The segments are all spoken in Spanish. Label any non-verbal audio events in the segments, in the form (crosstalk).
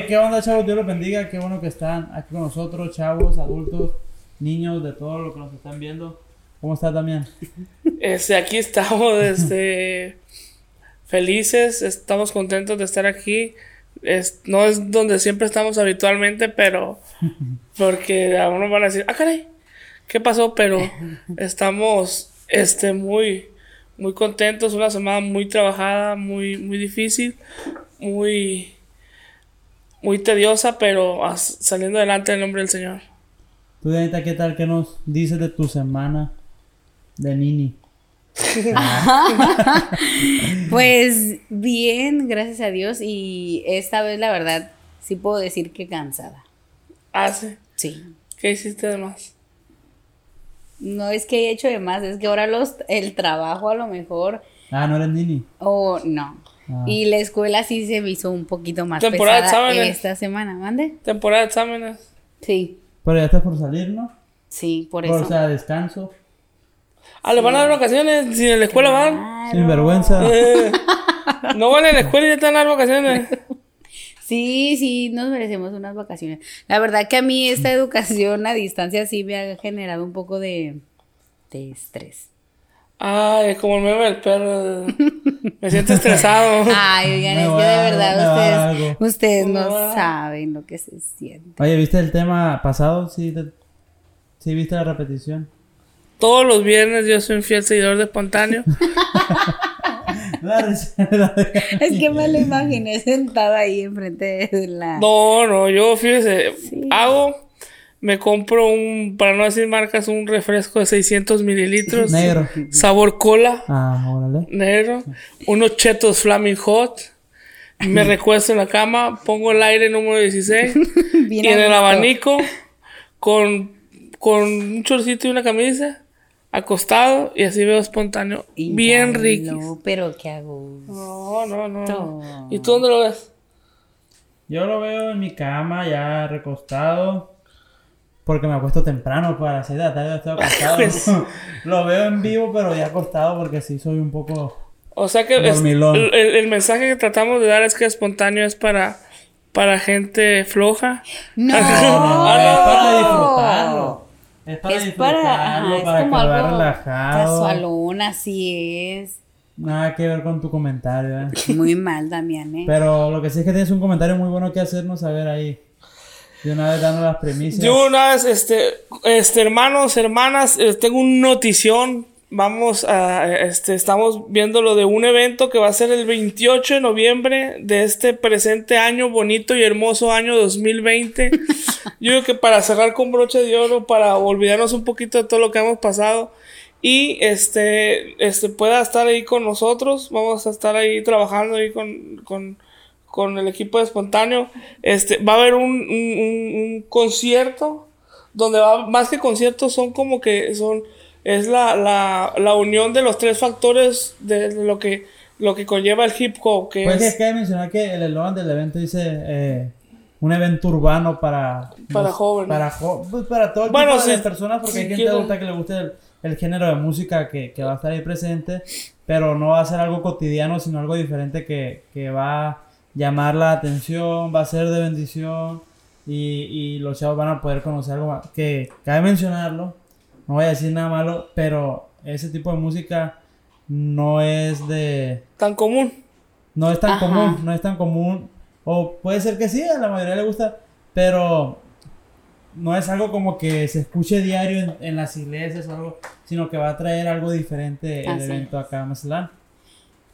¿qué onda, chavos? Dios los bendiga. Qué bueno que están aquí con nosotros, chavos, adultos, niños, de todo lo que nos están viendo. ¿Cómo está también? Este, aquí estamos, este, felices, estamos contentos de estar aquí. No es donde siempre estamos habitualmente, pero porque a uno van a decir, ah, caray, ¿qué pasó? Pero estamos, este, muy, muy contentos. Una semana muy trabajada, muy, muy difícil, muy, muy tediosa, pero saliendo adelante en nombre del Señor. Tú, Dianita, ¿qué tal? ¿Qué nos dices de tu semana de Nini? (laughs) (laughs) Pues bien, gracias a Dios. Y esta vez, la verdad, sí puedo decir que cansada. Hace, Sí. ¿qué hiciste además? No es que haya hecho de más, es que ahora los, el trabajo a lo mejor, Ah, no eres Nini. o no. Ah. Y la escuela sí se me hizo un poquito más Temporada de pesada exámenes. esta semana, ¿mande? Temporada de exámenes. Sí, Pero ya estás por salir, ¿no? sí, por O eso. sea, descanso. Ah, ¿le van a dar vacaciones? Si en la escuela van. Claro. Sin vergüenza. Eh, (laughs) no van a la escuela y ya están las vacaciones. Sí, sí, nos merecemos unas vacaciones. La verdad que a mí esta educación a distancia sí me ha generado un poco de, de estrés. Ay, como el meme del perro. Me siento estresado. (laughs) Ay, oigan, es que de verdad algo. ustedes, ustedes no saben lo que se siente. Oye, ¿viste el tema pasado? Sí, te- sí viste la repetición. Todos los viernes yo soy un fiel seguidor de espontáneo. (laughs) (laughs) Es que me lo imaginé sentada ahí enfrente de la... No, no, yo fíjese, Sí. hago, me compro un, para no decir marcas, un refresco de 600 mililitros. (laughs) Negro. Sabor cola, Ah, órale. negro. Unos chetos Flaming Hot. Me (laughs) recuesto en la cama, pongo el aire número 16. (laughs) Bien y en el abanico, con, con un chorcito y una camisa, acostado, y así veo espontáneo. Y bien riquis. lo- Pero qué hago. No, no, no, no. ¿Y tú dónde lo ves? Yo lo veo en mi cama, ya recostado. Porque me acuesto temprano, para las 6 de la tarde estoy acostado. (laughs) Pues. lo veo en vivo, pero ya acostado porque sí soy un poco... O sea que es- el, mensaje que tratamos de dar es que espontáneo es para, para gente floja. No. (laughs) Ah, es no. para disfrutarlo. Es para Es disfrutarlo, para, para, ajá, es que como algo relajado. casualón, así es. Nada que ver con tu comentario, ¿eh? Muy mal, Damián, ¿eh? Pero lo que sí es que tienes un comentario muy bueno que hacernos saber ahí. De una vez dando las premisas. Yo una vez, este, este, hermanos, hermanas, eh, tengo un notición. Vamos a, este, estamos viendo lo de un evento que va a ser el 28 de noviembre de este presente año, bonito y hermoso año 2020. (laughs) Yo creo que para cerrar con broche de oro, para olvidarnos un poquito de todo lo que hemos pasado y este, este pueda estar ahí con nosotros. Vamos a estar ahí trabajando ahí con, con, con el equipo de Espontáneo. Este, va a haber un, un, concierto donde va, más que conciertos son como que son, es la, la, la unión de los tres factores de lo que, lo que conlleva el hip hop, que Pues que es cabe mencionar que el eslogan del evento dice eh, un evento urbano para... Para los- jóvenes. Para, jo- pues para todo el Bueno, tipo de si- personas porque si hay gente adulta que le guste el, el género de música que, que va a estar ahí presente, pero no va a ser algo cotidiano, sino algo diferente que, que va llamar la atención, va a ser de bendición y, y los chavos van a poder conocer algo más. Que cabe mencionarlo, no voy a decir nada malo, pero ese tipo de música no es de... tan común. No es tan Ajá. común, no es tan común. O puede ser que sí, a la mayoría le gusta, pero no es algo como que se escuche diario en, en las iglesias o algo, sino que va a traer algo diferente el Así evento acá a Mazatlán.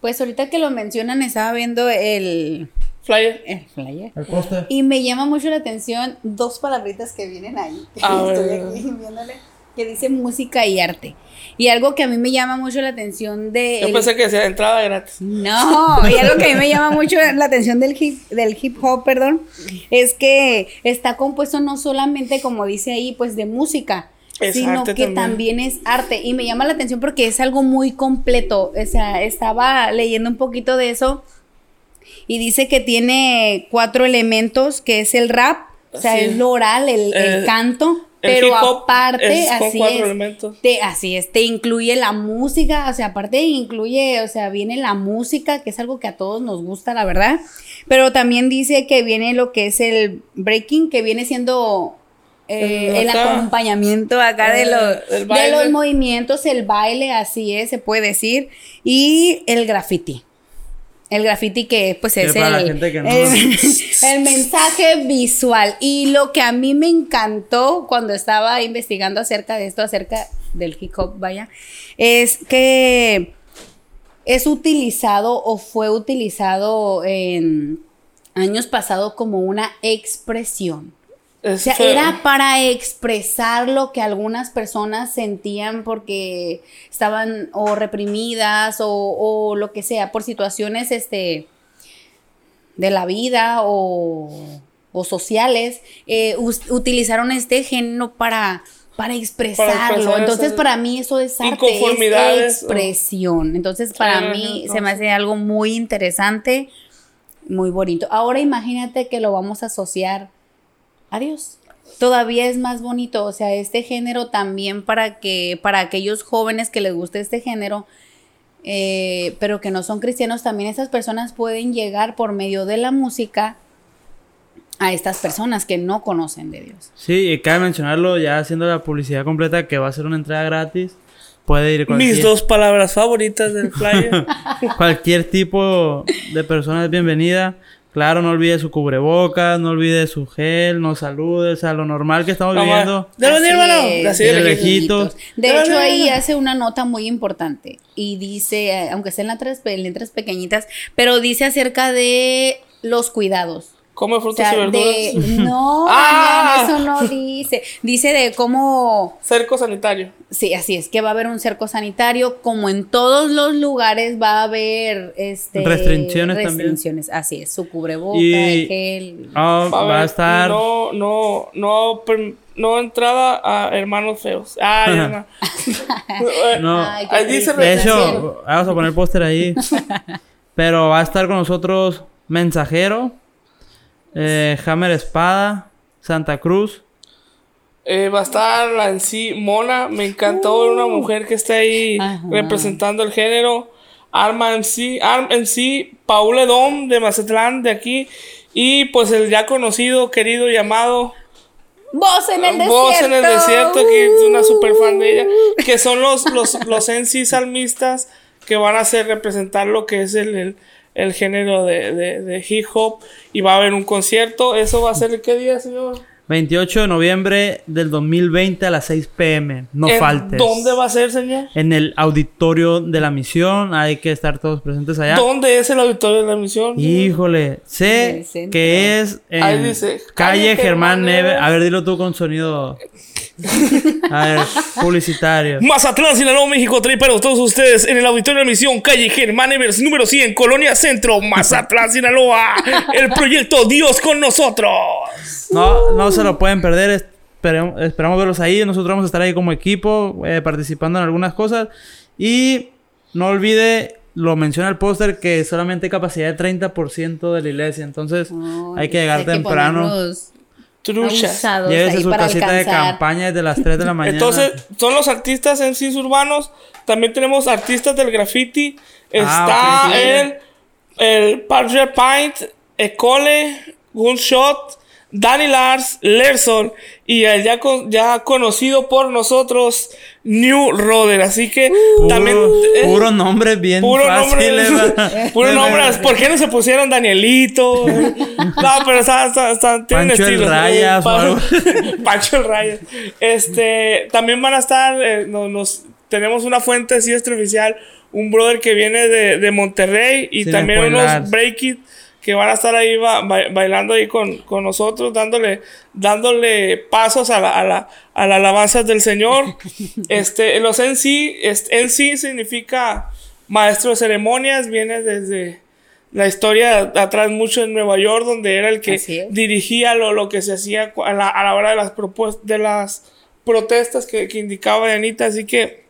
Pues ahorita que lo mencionan, estaba viendo el, Flyer. el flyer. El póster. Y me llama mucho la atención dos palabritas que vienen ahí. A (laughs) Estoy ver. aquí viéndole. Que dice música y arte. Y algo que a mí me llama mucho la atención de. Yo el- pensé que decía entrada gratis. No, y algo que a mí me llama mucho la atención del hip, del hip hop, perdón, es que está compuesto no solamente, como dice ahí, pues de música, Es sino que también. también. es arte. Y me llama la atención porque es algo muy completo. O sea, estaba leyendo un poquito de eso y dice que tiene cuatro elementos, que es el rap, o sea, Sí. es lo oral, el, el Eh, canto. El pero aparte, es así cuatro es, elementos. te, así es, te incluye la música, o sea, aparte incluye, o sea, viene la música, que es algo que a todos nos gusta, la verdad, pero también dice que viene lo que es el breaking, que viene siendo eh, El acompañamiento acá de Eh, los, el de los movimientos, el baile, así es, se puede decir, y el graffiti. El graffiti que pues es el, no- el- (laughs) el mensaje visual. Y lo que a mí me encantó cuando estaba investigando acerca de esto, acerca del hip hop, vaya, es que es utilizado o fue utilizado en años pasados como una expresión. O sea, feo. era para expresar lo que algunas personas sentían porque estaban o reprimidas o, o lo que sea, por situaciones este, de la vida o, o sociales, eh, utilizaron este género para, para expresarlo. expresar Entonces, para mí eso es arte, es expresión. Entonces, para mí no, se me hace algo muy interesante, muy bonito. Ahora imagínate que lo vamos a asociar a Dios. Todavía es más bonito, o sea, este género también para que para aquellos jóvenes que les guste este género, eh, pero que no son cristianos, también esas personas pueden llegar por medio de la música a estas personas que no conocen de Dios. Sí, y cabe mencionarlo ya haciendo la publicidad completa que va a ser una entrada gratis. Puede ir cualquier, Mis dos palabras favoritas del flyer. (laughs) cualquier tipo de persona es bienvenida. Claro, no olvide su cubrebocas, no olvide su gel, no salude, o sea, lo normal que estamos Vamos, viviendo. ¿De hermano? Así lejitos. De hecho, ahí hace una nota muy importante y dice, eh, aunque sea en letras, en letras pequeñitas, pero dice acerca de los cuidados. Come O frutas sea, y verduras. de, (laughs) no, Ah. Damián, eso no dice. Dice de cómo, Cerco sanitario. sí, así es, que va a haber un cerco sanitario, como en todos los lugares va a haber este, Restricciones también. restricciones. Así es, su cubreboca, Y- el gel. Ah, Va a, va a haber estar. No, no, no, no entrada a hermanos feos. Ah, (laughs) ya no. (laughs) No. Ay, dice triste. De hecho, vamos a poner póster ahí. Pero va a estar con nosotros Mensajero, eh, Hammer Espada, Santa Cruz. Eh, va a estar la en sí Mona. Me encantó ver una mujer que está ahí Ajá. representando el género. Arma en sí, Arm en sí, Paul Edom de Mazatlán, de aquí. Y pues el ya conocido, querido, llamado Voz en el desierto. Voz en el desierto, que es una super fan de ella. Que son los, los, los en sí salmistas que van a hacer representar lo que es el, el, el género de, de, de hip hop. Y va a haber un concierto. ¿Eso va a ser el qué día, señor? 28 de noviembre del 2020 a las 6 pm. No ¿En faltes. ¿Dónde va a ser, señor? En el auditorio de la misión. Hay que estar todos presentes allá. ¿Dónde es el auditorio de la misión? Híjole, sé que es en Ahí dice, calle calle Germán Germán Neve. Neves. A ver, dilo tú con sonido. A ver, publicitario. Mazatlán, Sinaloa, México, trae para todos ustedes en el auditorio de la misión, calle Germán Evers, número 100, Colonia Centro, Mazatlán, Sinaloa. El proyecto Dios con nosotros. No, no se lo pueden perder. Esperemos, esperamos verlos ahí. Nosotros vamos a estar ahí como equipo, eh, participando en algunas cosas. Y no olvide, lo menciona el póster, que solamente hay capacidad de 30% de la iglesia. Entonces Ay, hay que llegar hay temprano. ponernos Truchas. ahí su para casita de alcanzar. campaña desde las 3 de la mañana. Entonces, son los artistas en sí urbanos. También tenemos artistas del graffiti. Está Ah, ok, sí. el, el Padre Paint, Ecole, Gunshot, Danny Lars, Lerson y el ya, con- ya conocido por nosotros, New Roder. Así que también. eh, puro nombre bien Puro nombre, fáciles. (laughs) ¿verdad? puro nombre. ¿Por qué no se pusieron Danielito? (laughs) No, pero está, está, está- tienen Pancho el estilo. Rayas o Pa- algo. (laughs) Pancho el Rayas. Este, también van a estar, eh, no- nos, tenemos una fuente así extraoficial, un brother que viene de, de Monterrey y también unos break it que van a estar ahí ba- ba- bailando ahí con, con nosotros, dándole, dándole pasos a la, a la, a la alabanza del Señor. (laughs) este, los en sí, en sí significa maestro de ceremonias, viene desde la historia de atrás mucho en Nueva York, donde era el que dirigía lo, lo que se hacía a la, a la hora de las de las protestas que, que indicaba Anita, así que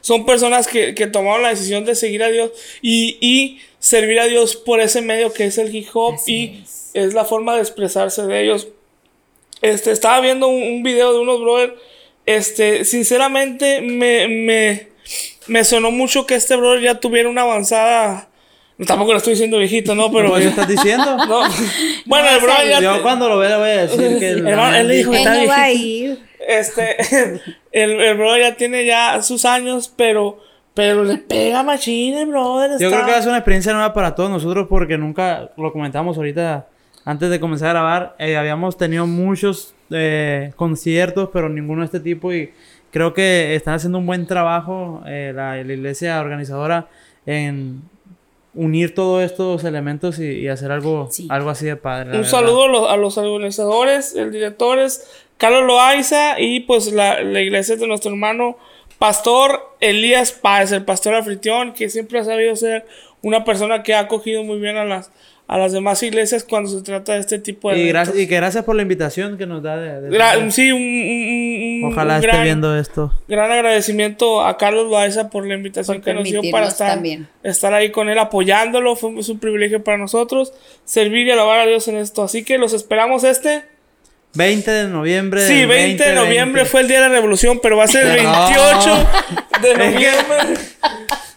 son personas que, que tomaron la decisión de seguir a Dios y, y servir a Dios por ese medio que es el hip hop Así y es. la forma de expresarse de ellos. Este, estaba viendo un, un video de unos brothers. Este, sinceramente, me, me, me sonó mucho que este brother ya tuviera una avanzada. Tampoco lo estoy diciendo viejito, ¿no? Pero. ¿Qué estás diciendo? (laughs) no. Bueno, el brother ya. Yo cuando lo vea le voy a decir (laughs) que... el- él le dijo que está no viejito. Este, (laughs) el, el brother ya tiene ya sus años, pero, pero le pega machín el brother. Yo está- creo que va a ser una experiencia nueva para todos nosotros porque nunca lo comentamos ahorita antes de comenzar a grabar. eh, habíamos tenido muchos eh, conciertos, pero ninguno de este tipo y creo que están haciendo un buen trabajo eh, la, la iglesia organizadora en unir todos estos elementos y, y hacer algo, Sí. algo así de padre. Un verdad. saludo a los, a los organizadores, el directores, Carlos Loaiza y pues la, la iglesia de nuestro hermano Pastor Elías Páez, el pastor anfitrión, que siempre ha sabido ser una persona que ha acogido muy bien a las, a las demás iglesias cuando se trata de este tipo de Y, gracias, y que gracias por la invitación que nos da de... de- Gra- sí, un, un- un- Ojalá un esté gran, viendo esto. gran agradecimiento a Carlos Loaiza por la invitación Por que nos dio para estar, también. estar ahí con él apoyándolo. Fue un privilegio para nosotros servir y alabar a Dios en esto. Así que los esperamos este. 20 de noviembre. Sí, del 20 de noviembre 2020. fue el día de la revolución, pero va a ser el No. 28 de (laughs) Es que- noviembre.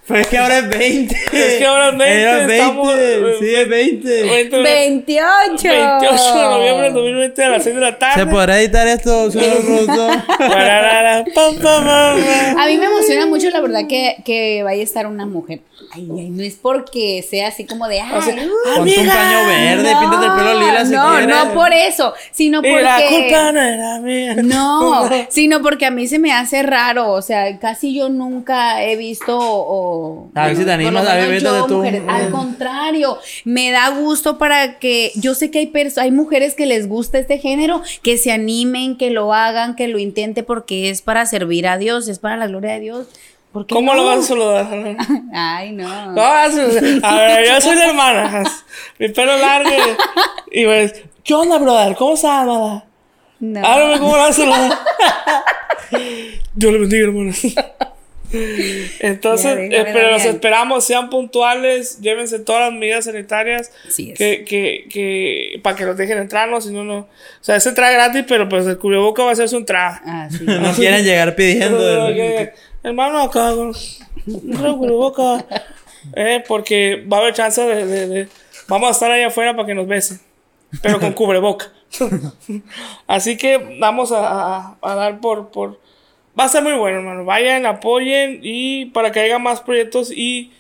Pues es que ahora es 20. Es que ahora es 20, Era 20. estamos- sí, es 20. 20 de- 28. 28 de noviembre de 2020 a las 6 de la tarde. ¿Se podrá editar esto, señor (laughs) pam. A mí me emociona mucho, la verdad, que, que vaya a estar una mujer. Ay, ay, no es porque sea así como de, ay, sea, uh, Ponte un paño verde, píntate el pelo lila si no, quieres. no por eso, sino Y la porque... culpa no era mía. No, sino porque a mí se me hace raro, o sea, casi yo nunca he visto o... A ver si te animas a ver, yo, tú. mujeres. Al contrario, me da gusto para que... Yo sé que hay, perso- hay mujeres que les gusta este género, que se animen, que lo hagan, que lo intenten, porque es para servir a Dios, es para la gloria de Dios. ¿Por qué ¿Cómo no? lo vas a saludar? (laughs) Ay, no. No, a ver, yo soy la hermana. Mi pelo largo. Y pues, ¿qué onda, brother? ¿Cómo estás, amada? No. Háblame cómo lo vas a saludar. (laughs) Dios le bendiga, hermanos. (laughs) Entonces, Ya, eh, pero los esperamos, sean puntuales, llévense todas las medidas sanitarias es. que, que, que, para que los dejen entrar, ¿no? Si no, no. O sea, es entrada gratis, pero pues el cubreboca va a ser su entrada. Así (laughs) No quieren llegar pidiendo. (laughs) Ok, Hermano, acá un cubreboca. Eh, porque va a haber chance de, de- de- Vamos a estar ahí afuera para que nos besen. Pero con cubreboca. Así que vamos a, a- a dar por, por. Va a ser muy bueno, hermano. Vayan, apoyen y para que haya más proyectos y,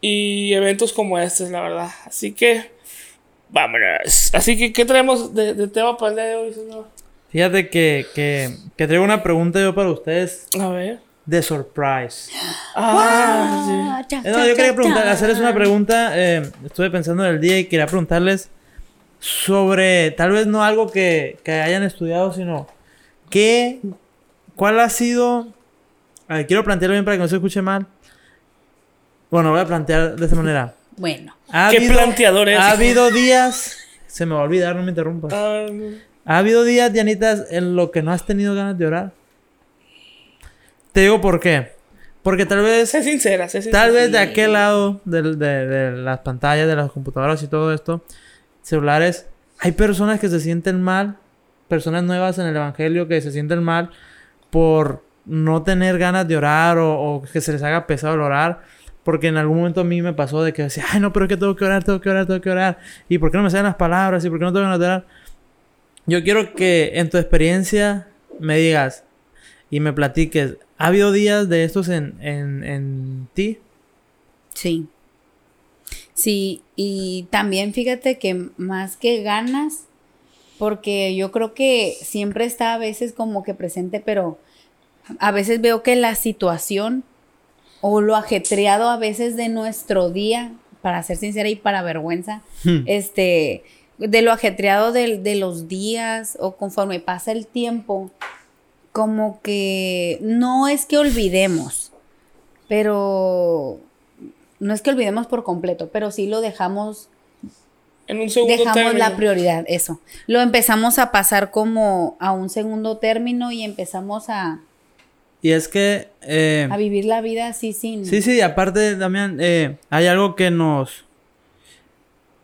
y eventos como este, la verdad. Así que. Vámonos. Así que, ¿qué traemos de, de tema para el día de hoy, señor? Fíjate que, que, que traigo una pregunta yo para ustedes A ver. de surprise. (gasps) Ah, sí. Cha, Eh, No, cha, yo quería cha, preguntar, cha. hacerles una pregunta. eh, estuve pensando en el día y quería preguntarles sobre, tal vez no algo que, que hayan estudiado, sino qué, cuál ha sido. A ver, quiero plantearlo bien para que no se escuche mal. Bueno, voy a plantear de esta manera. (laughs) Bueno, Ha ¿Qué planteador es? Ha habido días. Se me va a olvidar, no me interrumpas. Ah, ¿Ha habido días, Dianitas, en lo que no has tenido ganas de orar? Te digo por qué. Porque tal vez, sé sincera, sé sincera. tal vez de aquel lado del- de, de las pantallas, de las computadoras y todo esto, celulares, hay personas que se sienten mal, personas nuevas en el Evangelio que se sienten mal por no tener ganas de orar o, o que se les haga pesado el orar. Porque en algún momento a mí me pasó de que decía, ay no, pero es que tengo que orar, tengo que orar, tengo que orar. ¿Y por qué no me salen las palabras? ¿Y por qué no tengo ganas de orar? Yo quiero que en tu experiencia me digas y me platiques, ¿ha habido días de estos en, en, en ti? sí. Sí, y también fíjate que más que ganas, porque yo creo que siempre está a veces como que presente, pero a veces veo que la situación o lo ajetreado a veces de nuestro día, para ser sincera y para vergüenza, este, de lo ajetreado del- de, los días o conforme pasa el tiempo, como que no es que olvidemos, pero no es que olvidemos por completo, pero sí lo dejamos, En un segundo dejamos término. la prioridad, eso. Lo empezamos a pasar como a un segundo término y empezamos a, Y es que... eh, a vivir la vida así sin... Sí, sí, aparte también eh, hay algo que nos...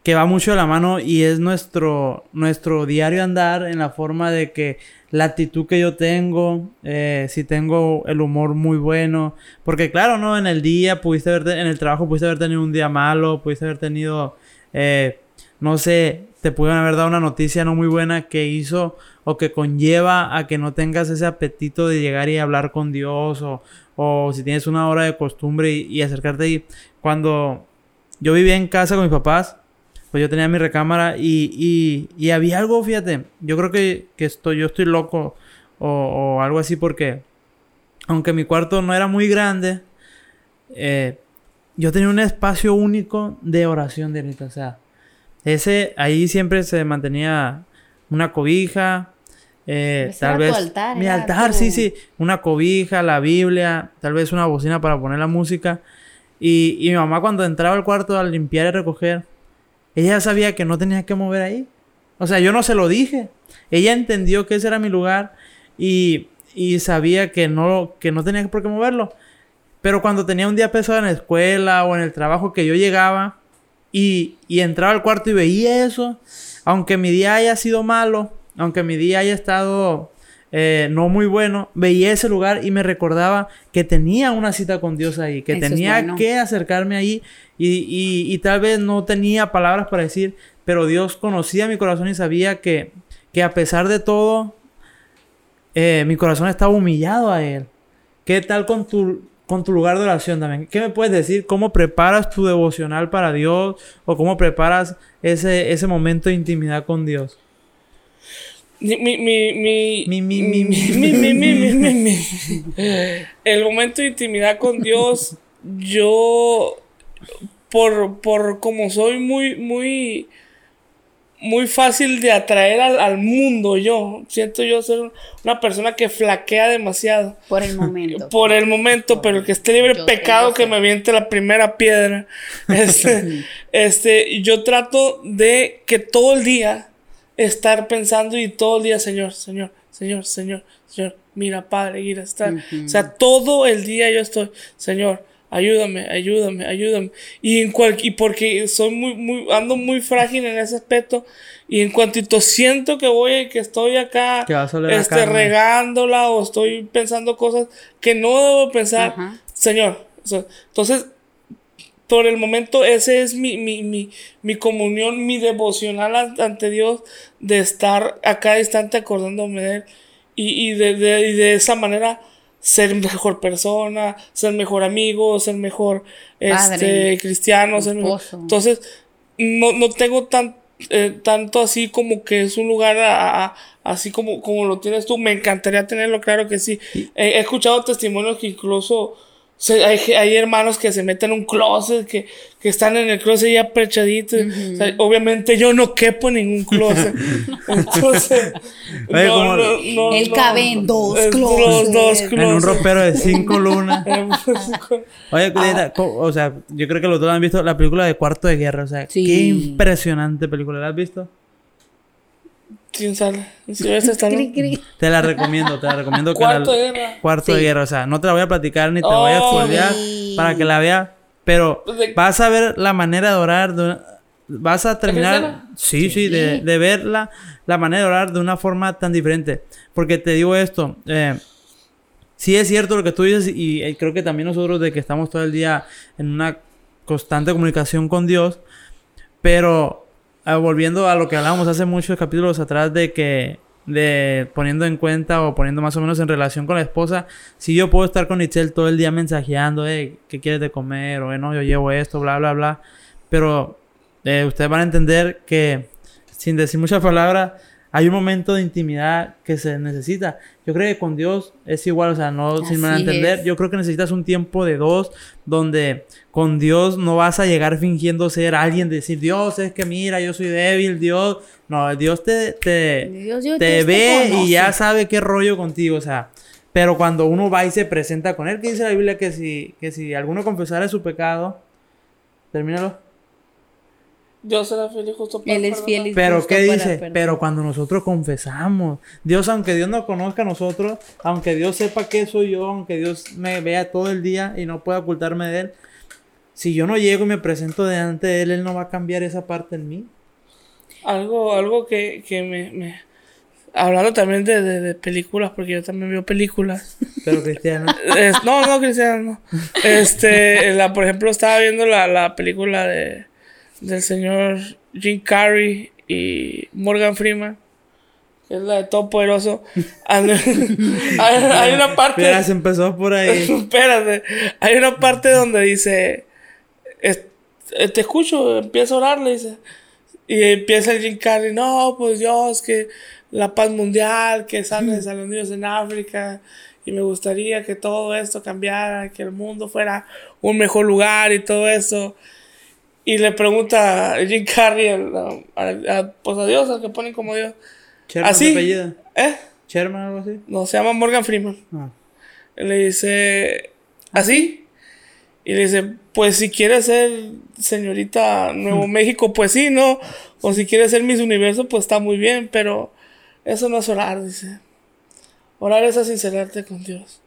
que va mucho de la mano y es nuestro, nuestro diario andar en la forma de que la actitud que yo tengo, eh, si tengo el humor muy bueno, porque claro, ¿no? En el día pudiste haber, en el trabajo pudiste haber tenido un día malo, pudiste haber tenido, eh, no sé, te pudieron haber dado una noticia no muy buena que hizo o que conlleva a que no tengas ese apetito de llegar y hablar con Dios o, o si tienes una hora de costumbre y, y acercarte ahí. Cuando yo vivía en casa con mis papás, pues yo tenía mi recámara y, y, y había algo, fíjate, yo creo que, que estoy, yo estoy loco o, o, algo así porque aunque mi cuarto no era muy grande, eh, yo tenía un espacio único de oración de o sea, ese, ahí siempre se mantenía una cobija, eh, tal vez altar, mi altar, tu- sí, sí, una cobija, la Biblia, tal vez una bocina para poner la música. Y, y mi mamá cuando entraba al cuarto a limpiar y recoger, ella sabía que no tenía que mover ahí. O sea, yo no se lo dije. Ella entendió que ese era mi lugar y, y sabía que no, que no tenía por qué moverlo. Pero cuando tenía un día pesado en la escuela o en el trabajo que yo llegaba y, y entraba al cuarto y veía eso, aunque mi día haya sido malo, aunque mi día haya estado eh, no muy bueno, veía ese lugar y me recordaba que tenía una cita con Dios ahí, que Eso tenía bueno. que acercarme ahí y, y- y tal vez no tenía palabras para decir, pero Dios conocía mi corazón y sabía que, que a pesar de todo, eh, mi corazón estaba humillado a Él. ¿Qué tal con tu, con tu lugar de oración también? ¿Qué me puedes decir? ¿Cómo preparas tu devocional para Dios? ¿O cómo preparas ese, ese momento de intimidad con Dios? Mi, mi, mi, mi, Mi, mi, mi, mi. mi, mi, mi, mi, mi, mi. El momento de intimidad con Dios, yo, por, por como soy muy, muy, muy fácil de atraer al, al mundo, yo siento yo ser una persona que flaquea demasiado. Por el momento. Por el momento, pero el que esté libre Yo de pecado que me aviente la primera piedra. Este, este, yo trato de que todo el día estar pensando y todo el día, Señor, Señor, Señor, Señor, Señor, mira, Padre, mira, estar. O sea, todo el día yo estoy, Señor, ayúdame, ayúdame, ayúdame. Y en cual, y porque soy muy, muy, ando muy frágil en ese aspecto. Y en cuantito siento que voy, que estoy acá, a a este, regándola o estoy pensando cosas que no debo pensar. Señor. o sea, entonces, por el momento, ese es mi, mi, mi, mi comunión, mi devocional an- ante Dios, de estar a cada instante acordándome de Él. Y, y, de, de- y de esa manera ser mejor persona, ser mejor amigo, ser mejor Padre, este, cristiano. Ser mejor- esposo. Entonces, no, no tengo tan, eh, tanto así como que es un lugar a- a- así como, como lo tienes tú. Me encantaría tenerlo, claro que sí. He escuchado testimonios que incluso se- hay, hay hermanos que se meten en un closet, que, que están en el closet ya prechaditos. O sea, obviamente yo no quepo en ningún closet. (laughs) Entonces, Oye, no, como- no, no, Él no. cabe en dos closets. dos En un ropero de cinco lunas. (laughs) Oye, co- o sea, yo creo que los dos han visto la película de Cuarto de Guerra. O sea, Sí. qué impresionante película. ¿La has visto? ¿Quién sale? Sylvester Stallone. Cri, cri. Te la recomiendo, te la recomiendo. que Cuarto la- de guerra. Cuarto de Sí. Guerra. O sea, no te la voy a platicar ni te la voy a Oh, spoilear sí. para que la veas. Pero De- vas a ver la manera de orar. de una- vas a terminar. escena? Sí, sí, de, de ver la, la manera de orar de una forma tan diferente. Porque te digo esto. Eh, sí es cierto lo que tú dices y, eh, creo que también nosotros de que estamos todo el día en una constante comunicación con Dios, pero ah, volviendo a lo que hablábamos hace muchos capítulos atrás de que de poniendo en cuenta o poniendo más o menos en relación con la esposa, si yo puedo estar con Itzel todo el día mensajeando, eh, ¿qué quieres de comer? O eh, no, yo llevo esto, bla, bla, bla. Pero eh, ustedes van a entender que, sin decir muchas palabras, hay un momento de intimidad que se necesita. Yo creo que con Dios es igual, o sea, no sin Así entender. es. Yo creo que necesitas un tiempo de dos donde con Dios no vas a llegar fingiendo ser alguien, decir, Dios, es que mira, yo soy débil, Dios. No, Dios te, te, Dios, yo- te Dios ve y ya sabe qué rollo contigo, o sea. Pero cuando uno va y se presenta con él, que dice la Biblia que si, que si alguno confesara su pecado, termínalo. Dios será fiel y justo para Él es fiel y Pero ¿qué dice? Pero cuando nosotros confesamos, Dios, aunque Dios no conozca a nosotros, aunque Dios sepa que soy yo, aunque Dios me vea todo el día y no pueda ocultarme de él, si yo no llego y me presento delante de él, él no va a cambiar esa parte en mí. Algo, algo que, que me, me- Hablando también de, de- de películas, porque yo también veo películas. Pero cristiano. (laughs) Es- no, no, Cristiano, no. Este, la, por ejemplo, estaba viendo la, la película de del señor Jim Carrey y Morgan Freeman, que es la de Todo Poderoso. And- (laughs) hay, una parte. Mira, se empezó por ahí. (laughs) Espérate, hay una parte donde dice, eh, te escucho, empieza a orar, le dice. Y empieza el Jim Carrey, no, pues Dios, que la paz mundial, que sanes a los niños en África. Y me gustaría que todo esto cambiara, que el mundo fuera un mejor lugar y todo eso. Y le pregunta a Jim Carrey, al- a, a- pues a Dios, al que ponen como Dios. Sherman Así. se apellida. ¿Eh? Sherman, algo así. No, se llama Morgan Freeman. Ah. Le dice, ¿así? Y le dice, pues si quiere ser señorita Nuevo (laughs) México, pues sí, ¿no? O si quiere ser Miss Universo, pues está muy bien, pero eso no es orar, dice. Orar es sincerarte con Dios.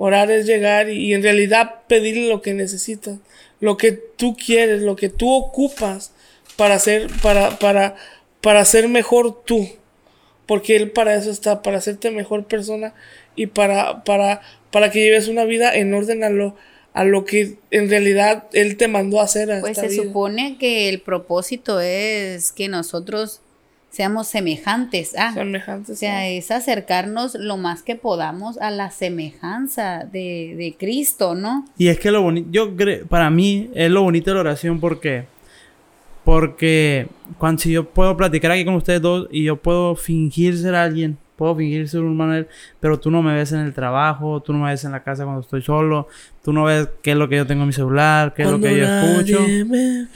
Orar es llegar y, y en realidad pedirle lo que necesitas, lo que tú quieres, lo que tú ocupas para ser, para, para, para ser mejor tú porque él para eso está, para hacerte mejor persona y para, para, para que lleves una vida en orden a lo, a lo que en realidad él te mandó a hacer a Pues esta se vida. supone que el propósito es que nosotros seamos semejantes. Ah, Semejantes, o sea, es acercarnos lo más que podamos a la semejanza de, de Cristo, ¿no? Y es que lo bonito, yo creo, para mí es lo bonito de la oración porque, porque cuando si yo puedo platicar aquí con ustedes dos y yo puedo fingir ser alguien, puedo fingir ser un Manuel, pero tú no me ves en el trabajo, tú no me ves en la casa cuando estoy solo, tú no ves qué es lo que yo tengo en mi celular, qué es lo que yo escucho. me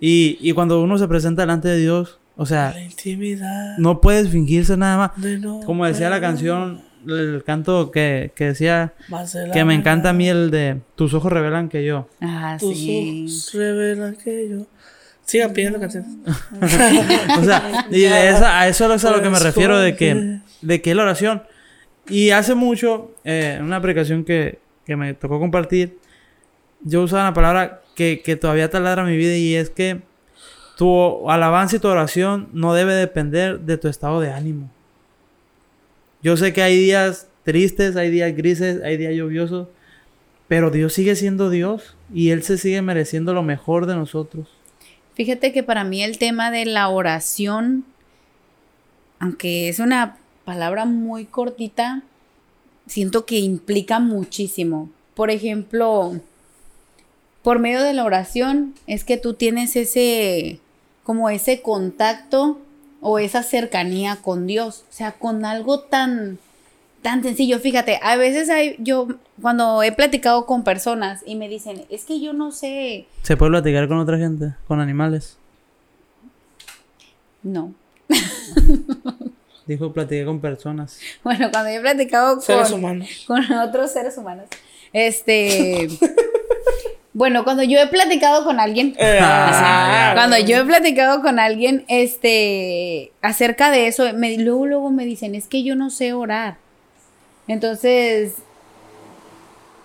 Y, y cuando uno se presenta delante de Dios, o sea, la intimidad no puedes fingirse nada más. de no Como decía la canción, el canto que, que decía más de la que me encanta a mí el de tus ojos revelan que yo. Ah, Tus sí. ojos revelan que yo. Sigan pidiendo canciones. (laughs) O sea, (laughs) y de esa, a eso es a lo que me refiero de que, de que es la oración. Y hace mucho, eh, en una predicación que, que me tocó compartir, yo usaba una palabra que, que todavía taladra mi vida y es que tu alabanza y tu oración no debe depender de tu estado de ánimo. Yo sé que hay días tristes, hay días grises, hay días lluviosos, pero Dios sigue siendo Dios y Él se sigue mereciendo lo mejor de nosotros. Fíjate que para mí el tema de la oración, aunque es una palabra muy cortita, siento que implica muchísimo. Por ejemplo, por medio de la oración es que tú tienes ese, como ese contacto o esa cercanía con Dios, o sea, con algo tan, tan sencillo. Fíjate, a veces hay, yo, cuando he platicado con personas y me dicen, es que yo no sé, ¿Se puede platicar con otra gente? ¿Con animales? no. Dijo, platiqué con personas. (laughs) Bueno, cuando yo he platicado Seres con, humanos. con otros seres humanos, este, (laughs) bueno, cuando yo he platicado con alguien, Eh, ah, cuando yo he platicado con alguien, este, acerca de eso, me, luego, luego me dicen, es que yo no sé orar. Entonces,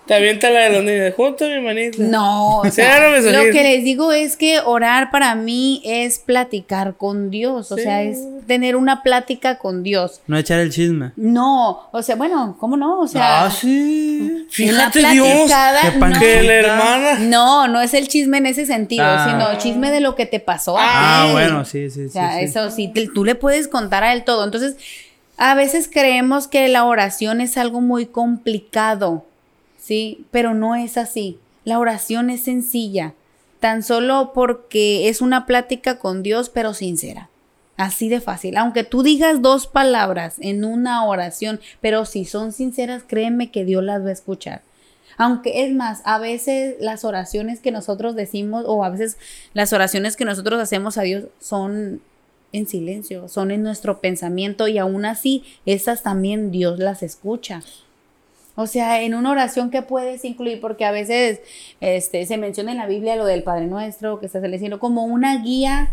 Te avienta la de los niños. Junto mi manita. no, o Sí, sea, ahora me lo que les digo es que orar para mí es platicar con Dios, o sea, es tener una plática con Dios. No echar el chisme. No, o sea, bueno, ¿cómo no? O sea, ah, sí. Fíjate Dios. no. Que la hermana. No, no es el chisme en ese sentido, Ah. sino chisme de lo que te pasó. a Ah, bueno, sí, sí, sí. O sea, sí. eso sí, te- tú le puedes contar a él todo. Entonces, a veces creemos que la oración es algo muy complicado, ¿sí? Pero no es así. La oración es sencilla, tan solo porque es una plática con Dios, pero sincera. Así de fácil. Aunque tú digas dos palabras en una oración, pero si son sinceras, créeme que Dios las va a escuchar. Aunque es más, a veces las oraciones que nosotros decimos o a veces las oraciones que nosotros hacemos a Dios son en silencio, son en nuestro pensamiento y aún así esas también Dios las escucha. O sea, en una oración que puedes incluir, porque a veces este, se menciona en la Biblia lo del Padre Nuestro, que está en el cielo, como una guía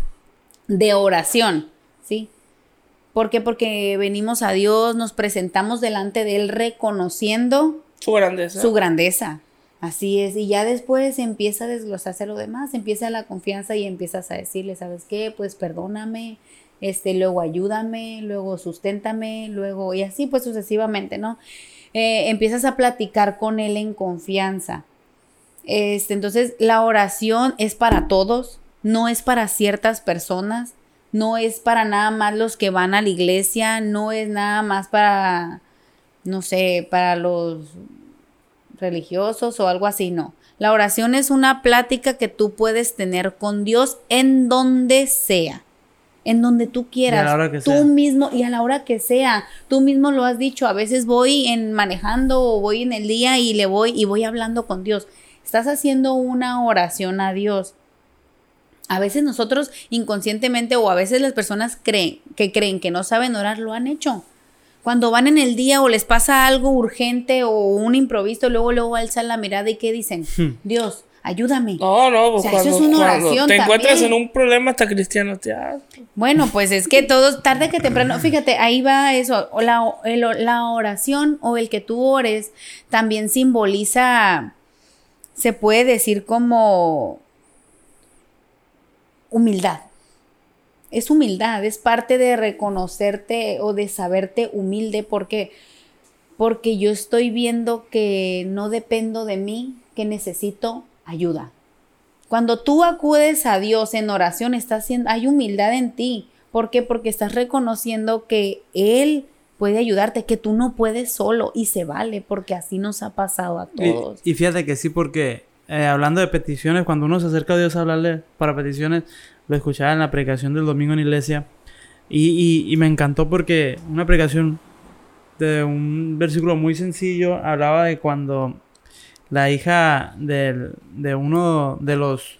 de oración, ¿sí? ¿Por qué? Porque venimos a Dios, nos presentamos delante de Él reconociendo Su grandeza. su grandeza. Así es, y ya después empieza a desglosarse lo demás, empieza la confianza y empiezas a decirle, ¿sabes qué? Pues perdóname, este, luego ayúdame, luego susténtame, luego, y así pues sucesivamente, ¿no? Eh, empiezas a platicar con él en confianza. Este, entonces, la oración es para todos, no es para ciertas personas, no es para nada más los que van a la iglesia, no es nada más para, no sé, para los religiosos o algo así, no. La oración es una plática que tú puedes tener con Dios en donde sea, en donde tú quieras, tú mismo y a la hora que sea. Tú mismo lo has dicho, a veces voy en manejando o voy en el día y le voy y voy hablando con Dios. Estás haciendo una oración a Dios. A veces nosotros inconscientemente o a veces las personas creen que creen que no saben orar lo han hecho cuando van en el día o les pasa algo urgente o un improviso, luego luego alzan la mirada y qué dicen, hmm. Dios, ayúdame. No, no, pues cuando, eso es una oración te encuentras en un problema hasta cristiano te Bueno, pues es que todos tarde que temprano, fíjate, ahí va eso, o la, la oración o el que tú ores también simboliza, se puede decir como humildad. Es humildad, es parte de reconocerte o de saberte humilde porque porque yo estoy viendo que no dependo de mí, que necesito ayuda. Cuando tú acudes a Dios en oración, estás haciendo, hay humildad en ti. ¿Por qué? Porque estás reconociendo que Él puede ayudarte, que tú no puedes solo y se vale, porque así nos ha pasado a todos. Y, fíjate que sí, porque eh, hablando de peticiones, cuando uno se acerca a Dios a hablarle para peticiones, lo escuchaba en la predicación del domingo en iglesia y, me encantó porque una predicación de un versículo muy sencillo hablaba de cuando la hija de uno de los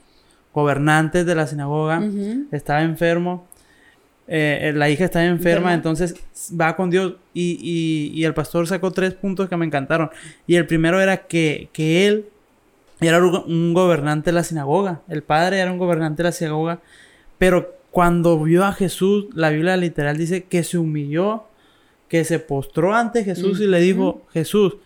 gobernantes de la sinagoga estaba enfermo. Eh, eh, la hija estaba enferma, entonces va con Dios y, el pastor sacó tres puntos que me encantaron. Y el primero era que, que él era un gobernante de la sinagoga. El padre era un gobernante de la sinagoga. Pero cuando vio a Jesús, la Biblia literal dice que se humilló, que se postró ante Jesús y le dijo, Jesús,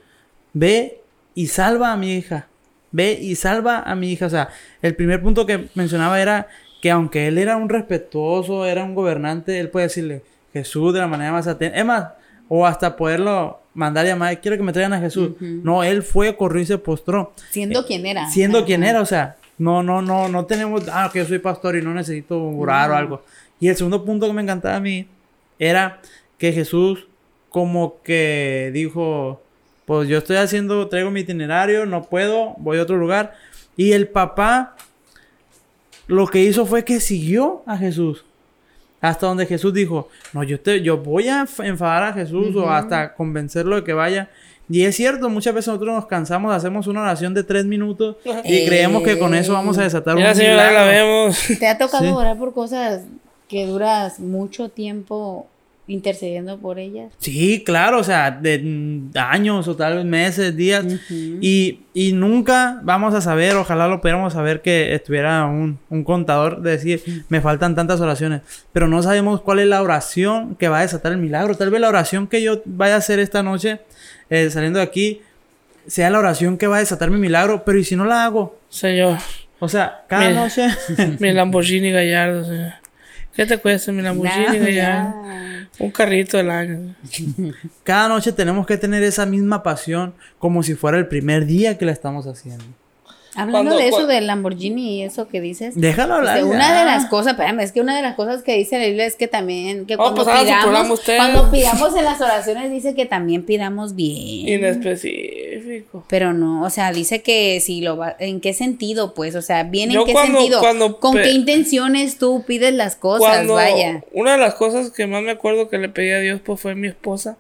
ve y salva a mi hija. Ve y salva a mi hija. O sea, el primer punto que mencionaba era que aunque él era un respetuoso, era un gobernante, él puede decirle, Jesús de la manera más atenta. Es más, o hasta poderlo mandar llamar, quiero que me traigan a Jesús. No, él fue, corrió y se postró. Siendo eh, quien era. Siendo quien era, o sea, no, no, no, no tenemos, ah, que yo soy pastor y no necesito orar o algo. Y el segundo punto que me encantaba a mí era que Jesús como que dijo, pues yo estoy haciendo, traigo mi itinerario, no puedo, voy a otro lugar. Y el papá lo que hizo fue que siguió a Jesús. Hasta donde Jesús dijo, no, yo, te, yo voy a enfadar a Jesús o hasta convencerlo de que vaya. Y es cierto, muchas veces nosotros nos cansamos, hacemos una oración de tres minutos y creemos que con eso vamos a desatar un señora, la vemos. ¿Te ha tocado orar por cosas que duras mucho tiempo intercediendo por ellas. Sí, claro, o sea, de años o tal vez meses, días. y, y, nunca vamos a saber, ojalá lo pudiéramos saber que estuviera un, un, contador de decir, me faltan tantas oraciones, pero no sabemos cuál es la oración que va a desatar el milagro. Tal vez la oración que yo vaya a hacer esta noche, eh, saliendo de aquí, sea la oración que va a desatar mi milagro, pero ¿y si no la hago? Señor. O sea, cada noche... (laughs) mi Lamborghini Gallardo, señor. ¿Qué te cuesta mi Lamborghini? Un carrito del año. (laughs) Cada noche tenemos que tener esa misma pasión como si fuera el primer día que la estamos haciendo. Hablando de eso del Lamborghini y eso que dices. Déjalo hablar. una de las cosas, espérame, es que una de las cosas que dice la Biblia es que también, que cuando pues pidamos, cuando pidamos en las oraciones dice que también pidamos bien. Inespecífico. Pero no, o sea, dice que si lo va, ¿en qué sentido? Pues, o sea, bien en qué sentido. ¿Con qué intenciones tú pides las cosas? vaya. Una de las cosas que más me acuerdo que le pedí a Dios pues fue mi esposa.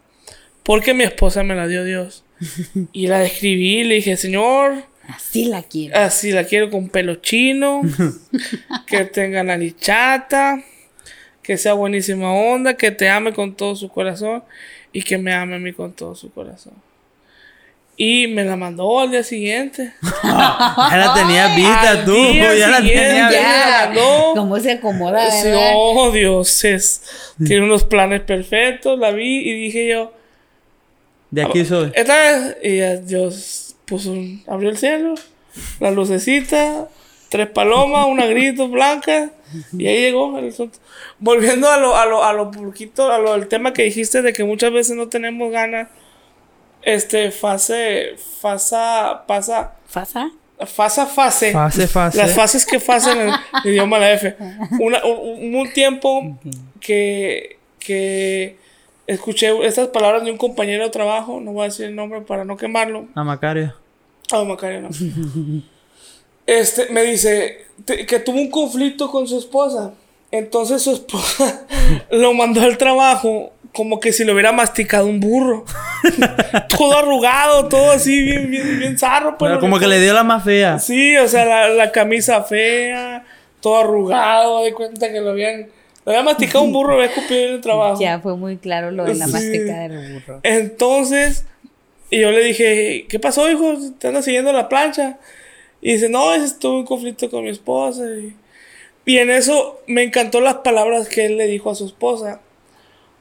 Porque mi esposa me la dio Dios. (laughs) y la describí y le dije, Señor Así la quiero. Así la quiero con pelo chino, (laughs) que tenga nariz chata, que sea buenísima onda, que te ame con todo su corazón y que me ame a mí con todo su corazón. Y me la mandó al día siguiente. (laughs) ya la tenía vista tú. Ya la tenía vista. ¿Cómo se acomoda? Sí, oh, Dios. Es, tiene unos planes perfectos. La vi y dije yo. De aquí soy. Esta vez. Y Dios pues un- abrió el cielo, la lucecita, tres palomas, una (laughs) grito blanca, y ahí llegó el asunto. Volviendo a lo, a lo, a lo poquito, a lo del tema que dijiste de que muchas veces no tenemos ganas, este, fase, fasa, pasa, ¿Fasa? fasa, fase. Fase, fase. Las fases que pasan en (laughs) el idioma de la F. Una- un, un- tiempo que, que escuché estas palabras de un compañero de trabajo, no voy a decir el nombre para no quemarlo. A Macario. Ah, Macario, no. Este, me dice te- que tuvo un conflicto con su esposa. Entonces su esposa (laughs) lo mandó al trabajo como que si lo hubiera masticado un burro. (laughs) todo arrugado, todo así, bien, bien, bien zarro. pues, Pero como que le dio la más fea. Sí, o sea, la, la camisa fea, todo arrugado, de cuenta que lo habían, lo había masticado un burro, había escupido en el trabajo. Ya fue muy claro lo de la Sí. mastica del burro. Entonces, y yo le dije, ¿qué pasó, hijo? ¿Te andas siguiendo la plancha? Y dice, no, ese tuve un conflicto con mi esposa. Y, y en eso me encantó las palabras que él le dijo a su esposa.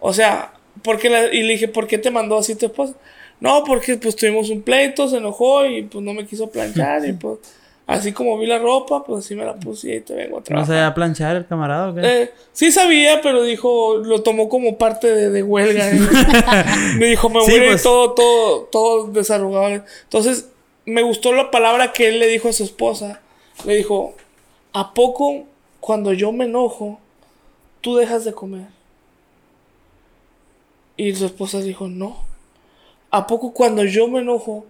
O sea, porque la- y le dije, ¿por qué te mandó así tu esposa? No, porque pues tuvimos un pleito, se enojó y pues no me quiso planchar. y (laughs) pues así como vi la ropa, pues así me la puse y ahí te vengo a ¿No trabajar. sabía planchar el camarada o qué? Eh, sí sabía, pero dijo, lo tomó como parte de, de huelga. ¿eh? (laughs) me dijo, me voy pues. todo, todo, todo desarrugado. Entonces, me gustó la palabra que él le dijo a su esposa. Le dijo, ¿a poco cuando yo me enojo, tú dejas de comer? Y su esposa dijo, no. ¿A poco cuando yo me enojo,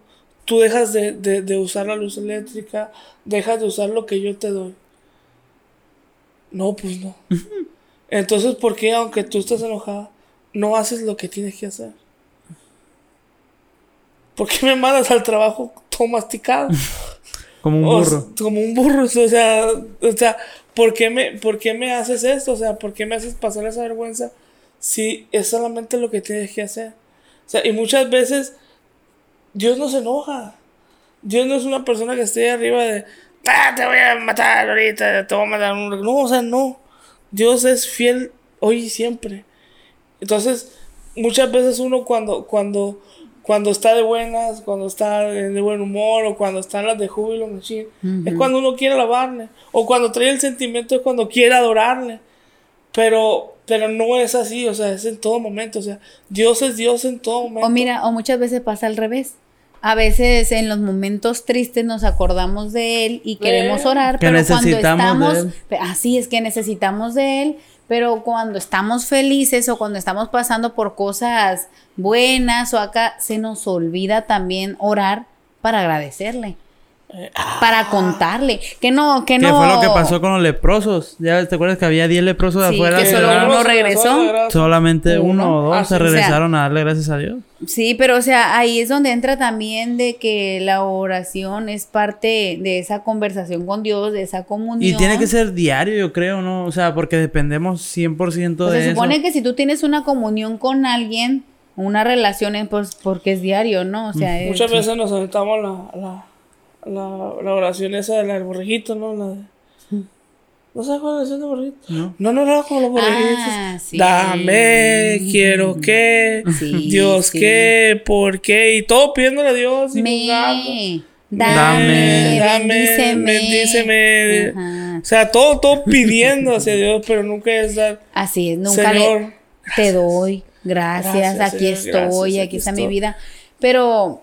tú dejas de, de- de usar la luz eléctrica, dejas de usar lo que yo te doy? No, pues no. (laughs) Entonces, ¿por qué, aunque tú estés enojada, no haces lo que tienes que hacer? ¿Por qué me mandas al trabajo todo masticado? (laughs) Como un O burro. s- como un burro, o sea, o sea, ¿por qué, me, ¿por qué me haces esto? O sea, ¿por qué me haces pasar esa vergüenza si es solamente lo que tienes que hacer? O sea, y muchas veces Dios no se enoja. Dios no es una persona que esté arriba de, ah, te voy a matar ahorita, te voy a matar un... No, o sea, no. Dios es fiel hoy y siempre. Entonces, muchas veces uno cuando, cuando, cuando está de buenas, cuando está de buen humor, o cuando está en las de júbilo, machín, es cuando uno quiere alabarle. O cuando trae el sentimiento es cuando quiere adorarle. Pero, pero no es así, o sea, es en todo momento. O sea, Dios es Dios en todo momento. O mira, o muchas veces pasa al revés. A veces en los momentos tristes nos acordamos de él y queremos orar, Que pero cuando necesitamos de estamos, así es que necesitamos de él, pero cuando estamos felices o cuando estamos pasando por cosas buenas o acá, se nos olvida también orar para agradecerle, para contarle, que no, que ¿Qué no. fue lo que pasó con los leprosos? ¿Ya te acuerdas que había 10 leprosos Sí, afuera? que Que solo uno regresó. Solamente Uno. uno o dos Ah, se sí. regresaron a darle gracias a Dios. Sí, pero o sea, ahí es donde entra también de que la oración es parte de esa conversación con Dios, de esa comunión. Y tiene que ser diario, yo creo, ¿no? O sea, porque dependemos 100% Pues de se supone eso. que si tú tienes una comunión con alguien, una relación, es pues porque es diario, ¿no? O sea, es- Muchas veces nos aventamos la, la, la, la oración esa del borreguito, ¿no? La de... ¿No sabes cuál es la oración del borreguito? No. No, no, no, como los. Ah, sí. Dame, quiero que, Sí, Dios sí. que, por qué, y todo pidiéndole a Dios y me, Dame, dame, dame, bendíceme. bendíceme. Ajá. O sea, todo, todo pidiendo hacia Dios, pero nunca es dar, Así es, nunca Señor, le te doy, gracias, Gracias, aquí Señor, estoy, gracias, aquí, aquí está mi vida. Pero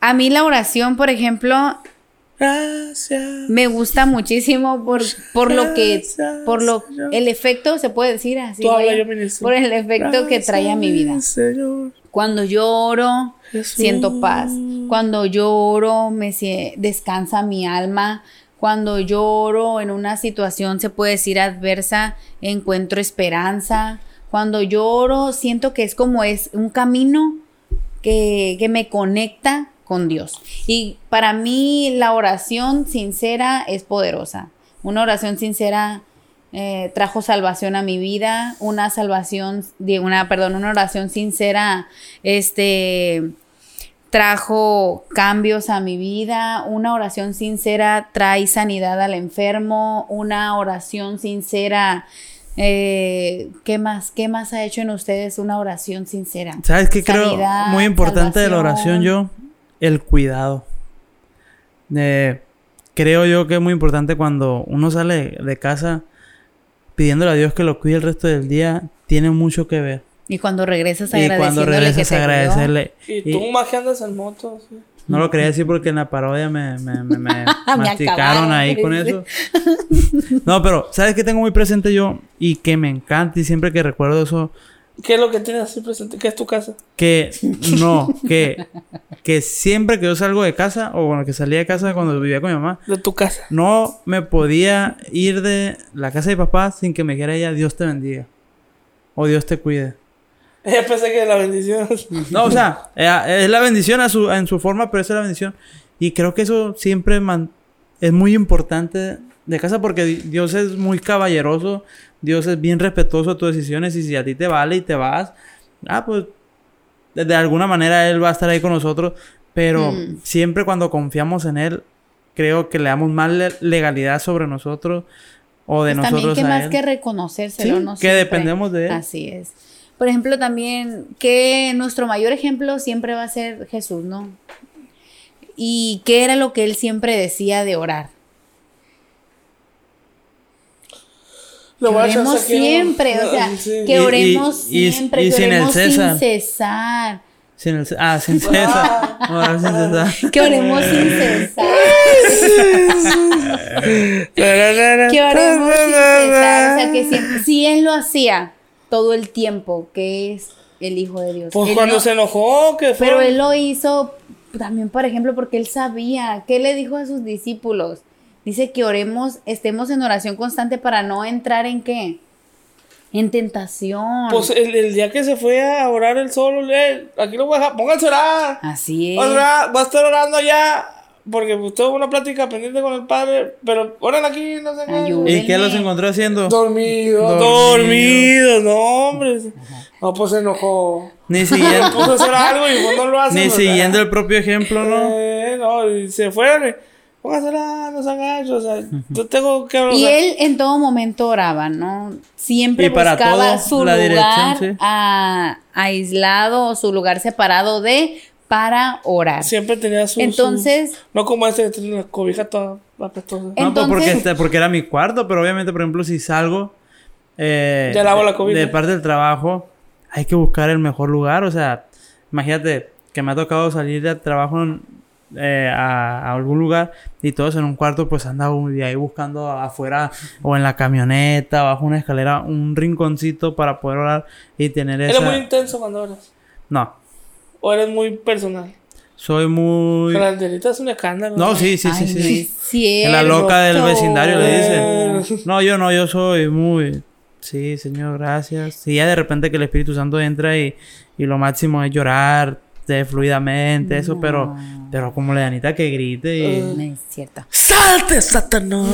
a mí la oración, por ejemplo, gracias. me gusta muchísimo por, por lo que, por lo, Señor. el efecto, se puede decir así, Tú vaya, por el efecto que trae a mi vida. Señor. Cuando lloro, Jesús. siento paz. Cuando lloro, me descansa mi alma. Cuando lloro en una situación, se puede decir adversa, encuentro esperanza. Cuando lloro, siento que es como es un camino que, que me conecta con Dios. Y para mí la oración sincera es poderosa. Una oración sincera eh, trajo salvación a mi vida, una salvación, de una, perdón, una oración sincera, este, trajo cambios a mi vida, una oración sincera trae sanidad al enfermo, una oración sincera, eh, ¿qué más? ¿Qué más ha hecho en ustedes una oración sincera? ¿Sabes qué creo muy importante de la oración yo? El cuidado. Eh, creo yo que es muy importante cuando uno sale de casa pidiéndole a Dios que lo cuide el resto del día, tiene mucho que ver. Y cuando regresas Y cuando agradeciéndole que regresas a agradecerle. Y Y- tú más que andas en moto. sí. No lo quería decir porque en la parodia me, me, me, me (laughs) masticaron ahí con eso. No, pero ¿sabes qué tengo muy presente yo? Y que me encanta y siempre que recuerdo eso, ¿Qué es lo que tienes así presente? ¿Qué es tu casa? que (laughs) no, que, que siempre que yo salgo de casa, o bueno, que salía de casa cuando vivía con mi mamá, De tu casa. no me podía ir de la casa de mi papá sin que me dijera ella, Dios te bendiga. O Dios te cuide. (laughs) Ella pensé que la bendición. (laughs) No, o sea, es la bendición a su, en su forma, pero esa es la bendición. Y creo que eso siempre man- es muy importante de casa porque di- Dios es muy caballeroso, Dios es bien respetuoso de tus decisiones y si a ti te vale y te vas, ah, pues de, alguna manera Él va a estar ahí con nosotros, pero Mm. siempre cuando confiamos en Él, creo que le damos más le- legalidad sobre nosotros o de Pues también nosotros que a más Él. que reconocérselo, Sí, ¿no? que Siempre. dependemos de él. Así es. Por ejemplo, también que nuestro mayor ejemplo siempre va a ser Jesús, ¿no? Y qué era lo que él siempre decía de orar. Lo Que oremos siempre, o sea, Sí. que y- oremos y- siempre, y que sin el oremos sin César. cesar. Sin el- ah, sin. Orar sin César. Que oremos sin cesar. Que oremos sin cesar. O sea, que si, si él lo hacía todo el tiempo, que es el Hijo de Dios. Pues Él cuando no- se enojó, que fue. Pero él lo hizo también, por ejemplo, porque él sabía. ¿Qué le dijo a sus discípulos? Dice que oremos, estemos en oración constante para no entrar en qué? En tentación. Pues el, el día que se fue a orar el solo, le- aquí lo voy a dejar. Pónganse a orar. Así es. Voy a, orar, voy a estar orando ya. Porque pues, tengo una plática pendiente con el padre. Pero oren aquí, no sé qué. ¿Y qué los encontró haciendo? Dormido, Dormido. dormido, no, hombre. No, pues se enojó. Ni (laughs) Puso a siguiendo, hacer algo y pues no lo hace. ni siguiendo el propio ejemplo, ¿no? Eh, no, y se fueron. A orar, no se O sea, yo tengo que. Y él en todo momento oraba, ¿no? Siempre para buscaba todo, su la lugar sí. ah, aislado o su lugar separado de para orar. Siempre tenía su. Entonces, su- no como este que tiene la cobija toda apestosa. No, pues Entonces- porque, este- porque era mi cuarto, pero obviamente, por ejemplo, si salgo eh, Ya lavo la de- cobija. de parte del trabajo, hay que buscar el mejor lugar. O sea, imagínate que me ha tocado salir de trabajo en- eh, a, a algún lugar y todos en un cuarto, pues anda uno ahí buscando afuera o en la camioneta, bajo una escalera, un rinconcito para poder orar y tener ¿Eres esa... muy intenso cuando oras? No, ¿O eres muy personal? soy muy... Pero la antenita es un escándalo. No, sí, sí, sí, ay, sí. no sí. cierto. La loca del vecindario le Eh. dicen. No, yo no, yo soy muy. Sí, señor, gracias. Sí, ya de repente que el Espíritu Santo entra y, y lo máximo es llorar de fluidamente, eso, pero, pero como la Anita que grite y. No es cierto. ¡Salte, Satanás!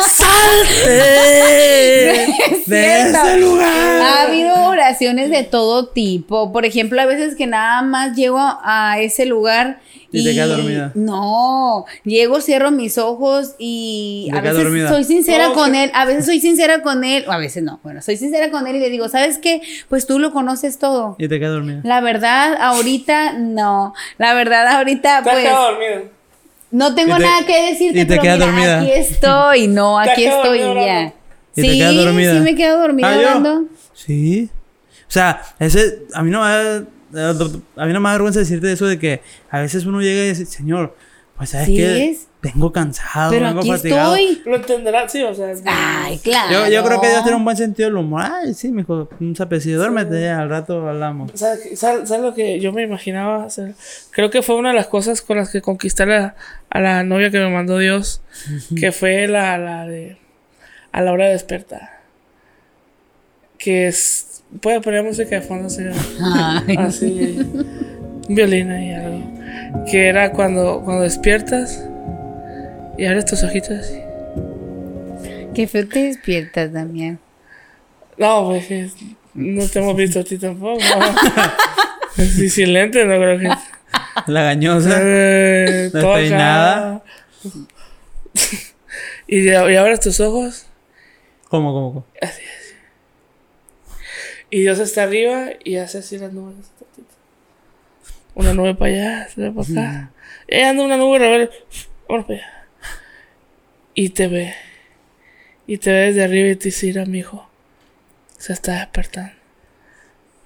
¡Salte! (laughs) Es ¡De ese lugar! Ha habido oraciones de todo tipo. Por ejemplo, a veces que nada más llego a ese lugar Y y, te quedas dormida. No, llego, cierro mis ojos y Te a veces dormida. soy sincera No, con él. A veces soy sincera con él, o a veces no. Bueno, soy sincera con él y le digo, ¿sabes qué? Pues tú lo conoces todo. Y te quedas dormida. La verdad, ahorita no. La verdad, ahorita Pues dormido. no tengo te- nada que decirte, y te pero quedas mira, dormida. aquí estoy. (laughs) No, aquí estoy dormido ya. Y sí, dormida. sí me quedo dormida Ah, ¿yo? orando. Sí. O sea, ese, a mí no me da, a mí no me da vergüenza decirte eso de que a veces uno llega y dice, Señor, pues sabes Sí que es. Vengo cansado, Pero vengo aquí fatigado. estoy. Lo entenderás, sí, o sea. es- Ay, claro. Yo, yo creo que Dios tiene un buen sentido del humor. Ay, sí, mijo, un sapecillo, duérmete ya, al rato hablamos. ¿Sabes, sabes lo que yo me imaginaba? O sea, creo que fue una de las cosas con las que conquisté a la, a la novia que me mandó Dios, que fue la, la de a la hora de despertar. Que es. Puede poner música de fondo, señor. Ay, Así. Un violín ahí, algo. Que era cuando, cuando despiertas y abres tus ojitos así. qué feo te despiertas, Damián. No, pues que no te hemos visto a ti tampoco. (laughs) Sí, sin lente, no creo que. La gañosa. Eh, acá. Despeinada. (laughs) y, y abres tus ojos ¿Cómo, cómo, cómo? y Dios está arriba y hace así las nubes. una nube para allá, se ve para acá. Y ahí anda una nube rebelde, vamos para allá. Y te ve. Y te ve desde arriba y te dice, mira, mijo, se está despertando.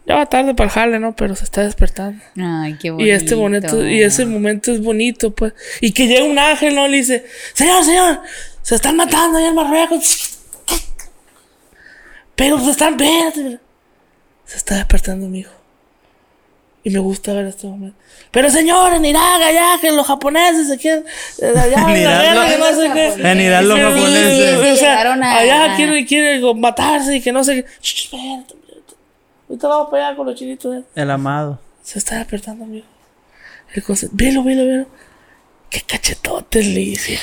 Ya va tarde para el jale, ¿no? Pero se está despertando. Ay, qué bonito. Y este momento, y ese momento es bonito, pues. Y que llega un ángel, ¿no? Le dice, Señor, Señor, se están matando allá en Marruecos. Pero se están, espérate. Se está despertando mi hijo. Y me gusta ver este momento. Pero señor, en Irak, allá, que los japoneses se quieren. eh, Allá, (laughs) En Irak que no sé qué. en Irak los japoneses. o sea, a- allá a- quieren, quieren matarse y que no sé qué. Espérate, espérate. Ahorita vamos para allá con los chinitos. eh. El amado. Se está despertando, amigo. El conce- Velo, velo, velo. Qué cachetotes le dice.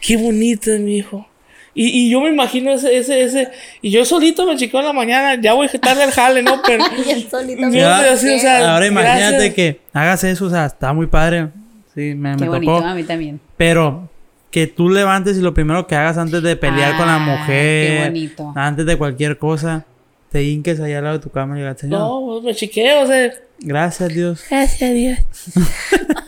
Qué bonito es mi hijo. Y, y yo me imagino ese, ese, ese. Y yo solito me chiqueo en la mañana. Ya voy tarde al jale, ¿no? Pero. (laughs) Y el solito. Así, o sea, Ahora imagínate gracias. que hagas eso, o sea, está muy padre. Sí, me, Qué me bonito, tocó. a mí también. Pero que tú levantes y lo primero que hagas antes de pelear con la Ah, mujer, qué bonito. antes de cualquier cosa, te hinques allá al lado de tu cama y digas, Señor, No, me chiqueo, o sea. gracias Dios. Gracias, Dios. (laughs)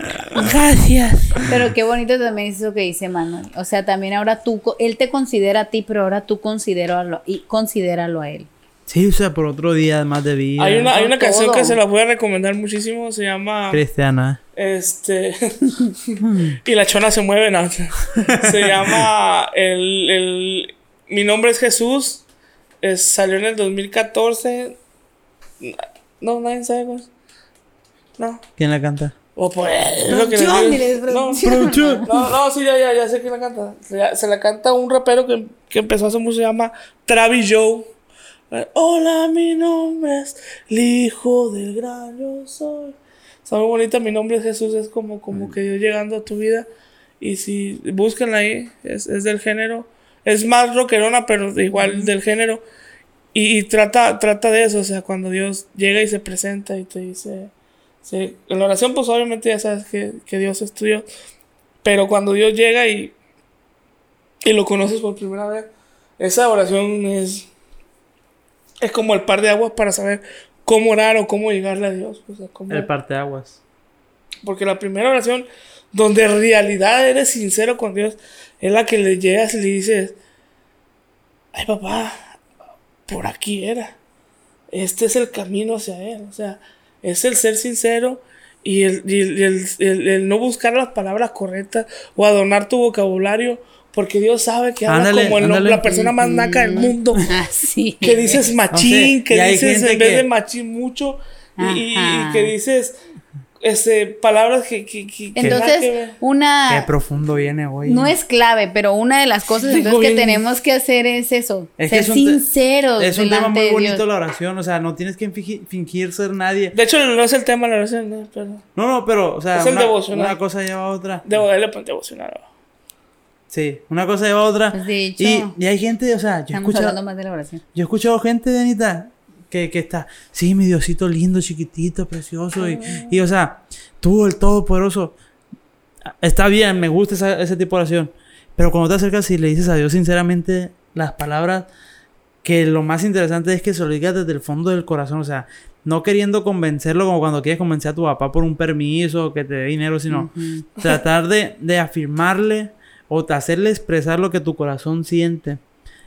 Gracias. Pero qué bonito también es eso que dice Manuel. O sea, también ahora tú, él te considera a ti, pero ahora tú considéralo, y considéralo a él. Sí, o sea, por otro día más de vida. Hay una, hay una canción que se la voy a recomendar muchísimo. Se llama. cristiana. Este. (laughs) y la chona se mueve, ¿no? Se llama. El, el- Mi nombre es Jesús. Es- salió en el 2014. No, nadie sabe. No. ¿Quién la canta? O por es lo que les Producción, digo. diles, No, no, no, sí, ya, ya, ya sé quién la canta. Se, se la canta un rapero que, que empezó hace mucho, se llama Travis Joe. Eh, Hola, mi nombre es el hijo del gran yo soy. Está muy bonita, mi nombre es Jesús, es como, como que Dios llegando a tu vida. Y si búsquenla ahí, es, es del género. Es más rockerona, pero igual del género. Y, y trata, trata de eso, o sea, cuando Dios llega y se presenta y te dice... Sí, en la oración, pues obviamente ya sabes que, que Dios es tuyo. Pero cuando Dios llega y, y lo conoces por primera vez, esa oración es, es como el par de aguas para saber cómo orar o cómo llegarle a Dios. O sea, cómo- El parteaguas. porque la primera oración, donde en realidad eres sincero con Dios, es la que le llegas y le dices, ay papá, por aquí era. Este es el camino hacia Él. O sea, es el ser sincero y el, y el- el- el- el no buscar las palabras correctas o adornar tu vocabulario, porque Dios sabe que hablas Ándale, como el, ándale. la persona más naca del mundo. (laughs) Ah, sí. Que dices machín, que dices en vez que- de machín mucho, y, que dices este, palabras que, que, que- Entonces, ver. Qué una... profundo viene hoy. No es clave, pero una de las cosas entonces que tenemos que hacer es eso. Es ser es sinceros Es un tema muy bonito Dios. la oración, o sea, no tienes que fingi- fingir ser nadie. De hecho, no es el tema de la oración, ¿no? pero No, no, pero, o sea, Es el una, devocional. una cosa lleva a otra. debo darle para devocional. Sí, una cosa lleva a otra. Pues, de hecho, y, y hay gente, o sea, yo he escuchado, más de la oración. yo he escuchado gente, Anita, que, que está, sí, mi Diosito lindo, chiquitito, precioso, y, y, o sea, tú, el Todopoderoso, está bien, me gusta esa- ese tipo de oración, pero cuando te acercas y le dices a Dios sinceramente las palabras, que lo más interesante es que se lo digas desde el fondo del corazón, o sea, no queriendo convencerlo como cuando quieres convencer a tu papá por un permiso, que te dé dinero, sino (laughs) tratar de, de afirmarle o de hacerle expresar lo que tu corazón siente.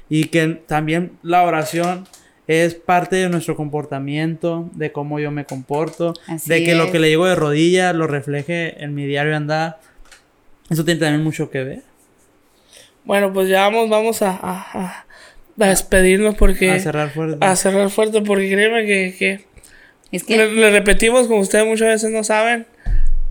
Y que también la oración es parte de nuestro comportamiento, de cómo yo me comporto, Así de que lo que le llego de rodillas lo refleje en mi diario andar. Eso tiene también mucho que ver. Bueno, pues ya vamos, vamos a, a, a- a despedirnos porque... A cerrar fuerte. a cerrar fuerte porque créeme que... que Es que le, le repetimos, como ustedes muchas veces no saben,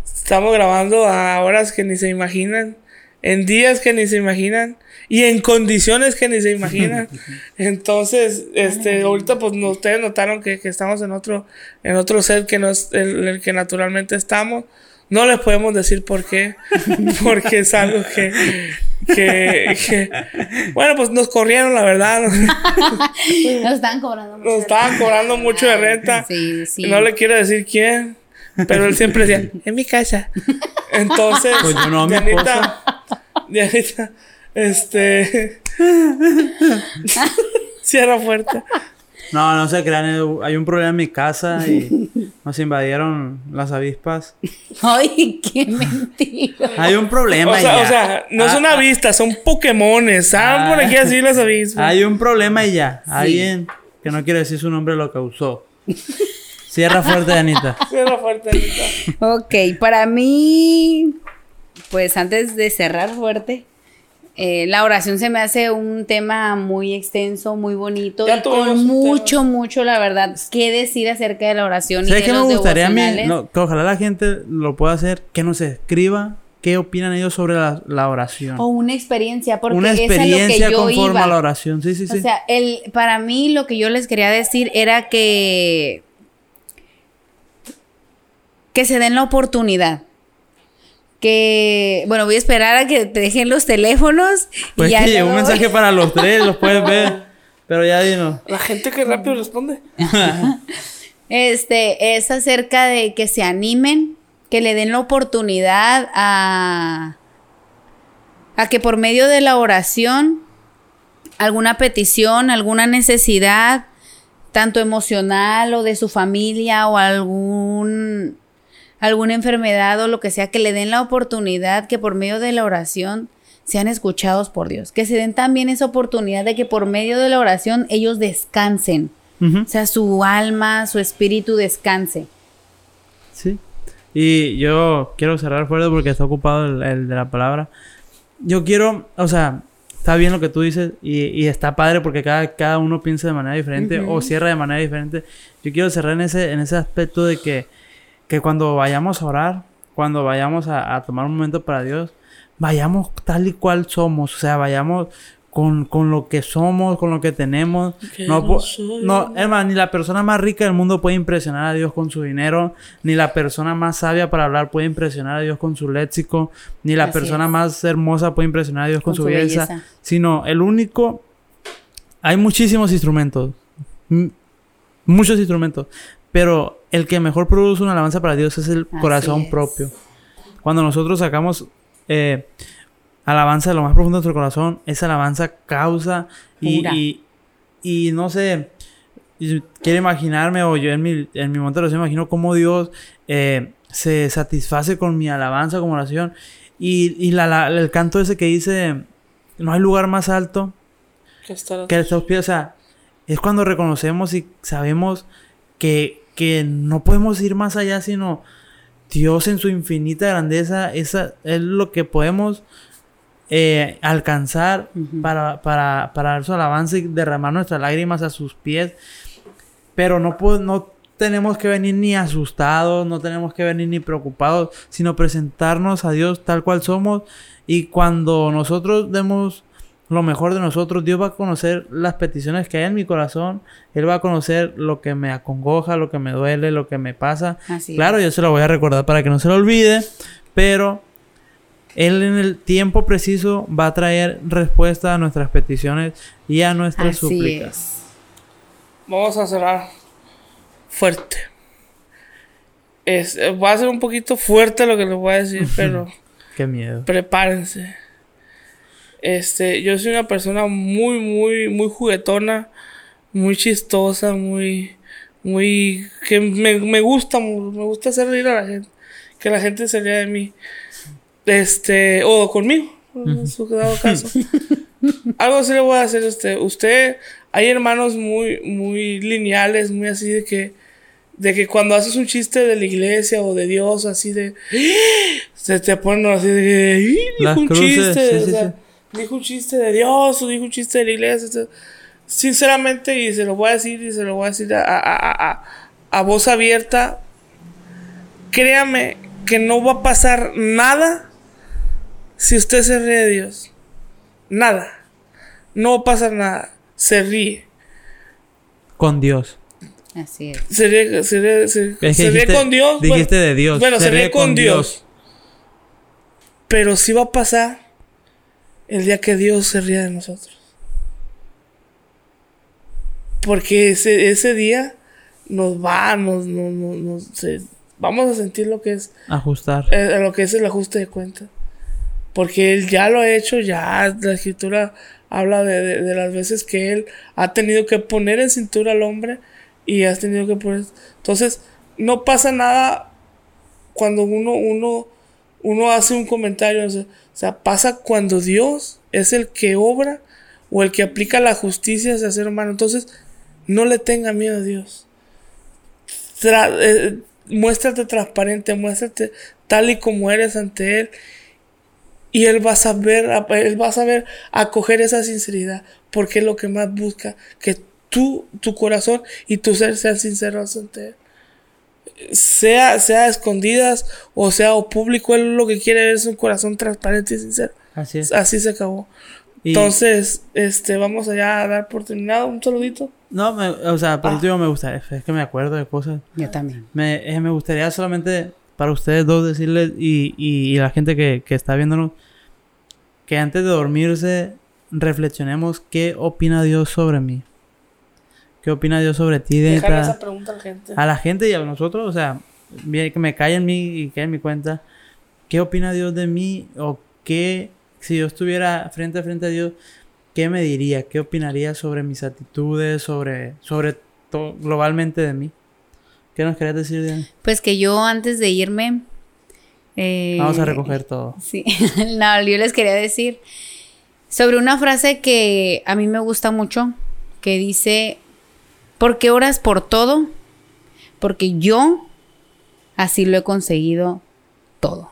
estamos grabando a horas que ni se imaginan, en días que ni se imaginan y en condiciones que ni se imaginan. (laughs) Entonces, este, ahorita pues no- ustedes notaron que, que estamos en otro, en otro set que no es el, el que naturalmente estamos. No les podemos decir por qué, (laughs) porque es algo que, que, que- bueno, pues nos corrieron, la verdad. (laughs) nos están cobrando. mucho Nos estaban cobrando mucho de renta. Sí, sí. No le quiero decir quién, pero él siempre decía, en mi casa. Entonces, Pues yo no, mi (laughs) Dianita, Dianita, este, (laughs) cierra fuerte. No, no se crean. eh, Hay un problema en mi casa y (laughs) nos invadieron las avispas. Ay, qué mentira. Hay un problema O sea, y ya. o sea, no Ah, son avistas, son Pokémones. ¿Saben por Ah. aquí así las avispas? Hay un problema y ya. Alguien que no quiere decir su nombre lo causó. Cierra fuerte, Anita. Cierra fuerte, Anita. Ok, para mí, pues antes de cerrar fuerte, eh, la oración se me hace un tema muy extenso, muy bonito Ya y con mucho, mucho, la verdad, qué decir acerca de la oración ¿Sabes qué me gustaría a mí? No, que ojalá la gente lo pueda hacer. Que nos escriba qué opinan ellos sobre la, la oración. O una experiencia, porque Una esa es lo experiencia que yo conforme iba. a la oración. Sí, sí, sí. O sea, el, para mí lo que yo les quería decir era que que se den la oportunidad. Que, bueno, voy a esperar a que te dejen los teléfonos. pues y ya llegó un mensaje (laughs) para los tres, los puedes ver. Pero ya dinos. La gente que rápido responde. Este, es acerca de que se animen, que le den la oportunidad a, a que por medio de la oración, alguna petición, alguna necesidad, tanto emocional o de su familia o algún, alguna enfermedad o lo que sea, que le den la oportunidad que por medio de la oración sean escuchados por Dios. Que se den también esa oportunidad de que por medio de la oración ellos descansen. Ujú. O sea, su alma, su espíritu descanse. Sí. Y yo quiero cerrar fuerte porque está ocupado el, el de la palabra. Yo quiero, o sea, está bien lo que tú dices y, y está padre porque cada, cada uno piensa de manera diferente o cierra de manera diferente. Yo quiero cerrar en ese, en ese aspecto de que, que cuando vayamos a orar, cuando vayamos a, a tomar un momento para Dios, vayamos tal y cual somos, o sea, vayamos con, con lo que somos, con lo que tenemos. No, no soy hermano, ni la persona más rica del mundo puede impresionar a Dios con su dinero, ni la persona más sabia para hablar puede impresionar a Dios con su léxico, ni la persona es. más hermosa puede impresionar a Dios con, Con su, belleza, belleza. sino el único... Hay muchísimos instrumentos, muchos instrumentos, pero el que mejor produce una alabanza para Dios es el Así corazón es. propio. Cuando nosotros sacamos eh, alabanza de lo más profundo de nuestro corazón, esa alabanza causa y, y, y no sé, quiero imaginarme, o yo en mi, en mi momento de oración imagino cómo Dios eh, se satisface con mi alabanza como oración. Y, y la, la- el canto ese que dice, no hay lugar más alto Que está que estos pies, o sea, es cuando reconocemos y sabemos que, que no podemos ir más allá, sino Dios en su infinita grandeza, esa es lo que podemos eh, alcanzar Ujú. para, para, para dar su alabanza y derramar nuestras lágrimas a sus pies. Pero no, no tenemos que venir ni asustados, no tenemos que venir ni preocupados, sino presentarnos a Dios tal cual somos. Y cuando nosotros demos lo mejor de nosotros, Dios va a conocer las peticiones que hay en mi corazón. Él va a conocer lo que me acongoja, lo que me duele, lo que me pasa. Así Claro, yo se lo voy a recordar para que no se lo olvide, pero Él en el tiempo preciso va a traer respuesta a nuestras peticiones y a nuestras Así súplicas. es. Vamos a cerrar fuerte. Es, va a ser un poquito fuerte lo que les voy a decir, (laughs) pero Qué miedo. prepárense. Este, yo soy una persona muy, muy, muy juguetona, muy chistosa, muy, muy, que me, me gusta, me gusta hacer reír a la gente, que la gente se ría de mí, este, o conmigo, en su dado caso. (laughs) Algo así le voy a hacer a usted. Usted, hay hermanos muy, muy lineales, muy así de que, de que cuando haces un chiste de la iglesia o de Dios, así de, (gasps) se te ponen así de que, "Ih, dijo Las un cruces, chiste, sí, o sí, sea, dijo un chiste de Dios o dijo un chiste de la iglesia. sinceramente, y se lo voy a decir y se lo voy a decir a, a, a, a- a voz abierta, créame que no va a pasar nada si usted se ríe de Dios. Nada. No va a pasar nada. Se ríe. Con Dios. Así es. Se ríe, se ríe- se- Es que se ríe con Dios. dijiste de Dios. Bueno, Se se, ríe ríe con, con Dios. Dios. Pero sí va a pasar el día que Dios se ría de nosotros. Porque ese, ese día nos va, nos, nos, nos- se- vamos a sentir lo que es Ajustar. eh, lo que es el ajuste de cuentas. Porque él ya lo ha hecho, ya la escritura habla de, de- de las veces que él ha tenido que poner en cintura al hombre y has tenido que poner. Entonces, no pasa nada cuando uno, uno, uno hace un comentario. O sea, o sea, pasa cuando Dios es el que obra o el que aplica la justicia hacia el ser humano. Entonces, no le tenga miedo a Dios. Eh, muéstrate transparente, muéstrate tal y como eres ante Él. Y Él va a saber, Él va a saber acoger esa sinceridad, porque es lo que más busca, que tú, tu corazón y tu ser sean sinceros ante Él. Sea, sea a escondidas o sea o público, Él lo que quiere es un corazón transparente y sincero. Así es. Así se acabó. Y- Entonces, este, vamos allá a dar por terminado un saludito. No, me- o sea, por Ah. último me gustaría, es que me acuerdo de cosas. Yo también. Me, eh, me gustaría solamente para ustedes dos decirles y, y, y la gente que, que está viéndonos que antes de dormirse reflexionemos qué opina Dios sobre mí. ¿Qué opina Dios sobre ti, Déjale neta? esa pregunta a la gente. A la gente y a nosotros, o sea, que me cae en mí y que en mi cuenta. ¿Qué opina Dios de mí? O qué, si yo estuviera frente a frente a Dios, ¿qué me diría? ¿Qué opinaría sobre mis actitudes, sobre, sobre todo, globalmente de mí? ¿Qué nos querías decir, Diana? Pues que yo antes de irme. eh, Vamos a recoger todo. (laughs) Sí, (laughs) no, yo les quería decir sobre una frase que a mí me gusta mucho, que dice, ¿por qué oras por todo? Porque yo así lo he conseguido todo.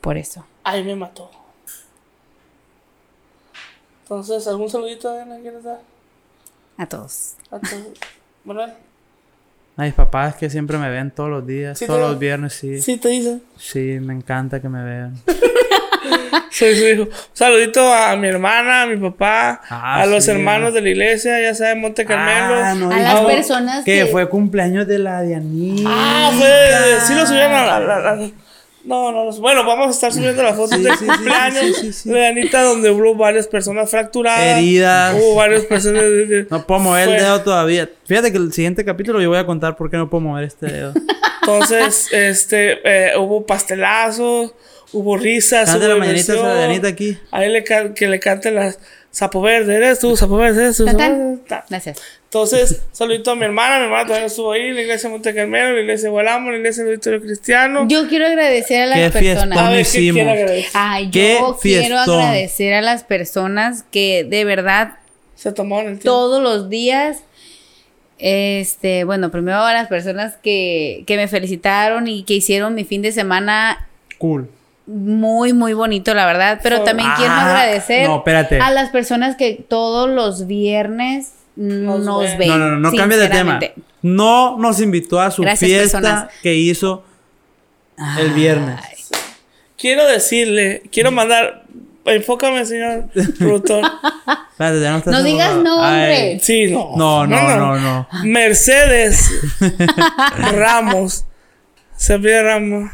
Por eso. Ay, me mató. Entonces, ¿algún saludito, Diana, quieres dar? A todos. A tu... Manuel. A mis papás que siempre me ven todos los días, Sí, todos los viernes, sí. Sí, te dice. Sí, me encanta que me vean. (laughs) Soy su hijo. Un saludito a mi hermana, a mi papá, Ah, a los sí. hermanos de la iglesia, ya saben, Monte Carmelo. Ah, no A las Ah, personas Que que... fue cumpleaños de la Dianita. Ah, fue. Sí lo subieron a la. la- la- No, no, no. Bueno, vamos a estar subiendo las fotos Sí, del sí, sí, cumpleaños sí, sí, sí. de Anita, donde hubo varias personas fracturadas. Heridas. Hubo varias personas. de- de- No puedo mover Fue- el dedo todavía. Fíjate que el siguiente capítulo yo voy a contar por qué no puedo mover este dedo. Entonces, este, eh, hubo pastelazos, hubo risas, Cante hubo la mañanita a la diversión. Dianita aquí. Ahí le can- que le canten las Sapo Verde, eres tú, Sapo Verde, eres tú. Gracias. Entonces, (laughs) saludito a mi hermana, mi hermana también estuvo ahí, la iglesia de Monte Carmelo, la iglesia de Gualamo, la iglesia de Victorio Cristiano. Yo quiero agradecer a las Qué personas. a ver, ¿qué agradecer? Ay, Qué yo quiero agradecer a las personas que de verdad Se tomaron el tiempo. todos los días. Este, bueno, primero a las personas que, que me felicitaron y que hicieron mi fin de semana Cool. Muy, muy bonito, la verdad. Pero también quiero agradecer no, espérate. a las personas que todos los viernes nos, ven. ven. No, no, no, no cambies de tema. No nos invitó a su Gracias, fiesta personas. que hizo el viernes. Quiero decirle, quiero mandar. Enfócame, señor productor. (laughs) Espérate, ya no estás No haciendo digas. Ay. Sí, no. No, no, no, no. Mercedes (laughs) Ramos. Se pide Ramos.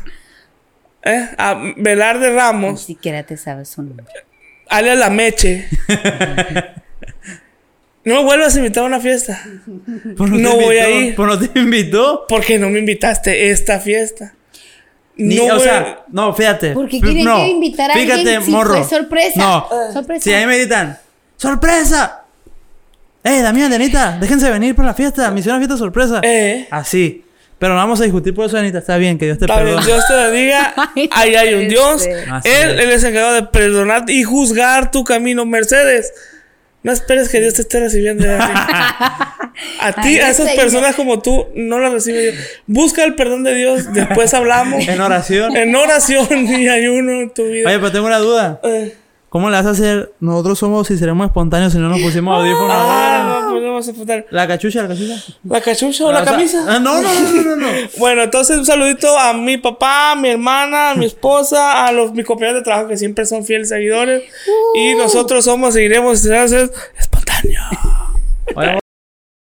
¿Eh? A Velarde Ni Ramos. siquiera te sabes su nombre. alias La Meche. (laughs) No me vuelvas a invitar a una fiesta. No voy a ir. Pues no te invitó. Porque no me invitaste a esta fiesta. Ni- no o voy sea, a- no, fíjate. ¿Por qué F- quieren no, que invitar a fíjate, alguien si morro. fue sorpresa? No. Sorpresa. Si ahí me gritan, ¡sorpresa! ¡Eh, Damián, Dianita! Déjense venir para la fiesta. Me hicieron una fiesta sorpresa. Eh, Así. Pero no vamos a discutir por eso, Anita. Está bien, que Dios te está bien, perdone. Dios te bendiga. (laughs) Ay, Ahí hay un este. Dios. Así Él, es. él es encargado de perdonar y juzgar tu camino. Mercedes, no esperes que Dios te esté recibiendo. a ti. (laughs) A ti, Ay, a esas personas como tú, no las recibe Dios. Busca el perdón de Dios, después hablamos. En oración. en oración y ayuno en tu vida. Oye, pero tengo una duda. Eh, ¿Cómo le vas a hacer? Nosotros somos y seremos espontáneos si no nos pusimos audífonos. ah, no, no vamos a faltar. La cachucha, la cachucha. ¿La cachucha o la sea, camisa? ah, no, no, no, no, no. no. (laughs) Bueno, entonces un saludito a mi papá, a mi hermana, a mi esposa, a los mis compañeros de trabajo que siempre son fieles seguidores. Y nosotros somos, seguiremos, serán espontáneos.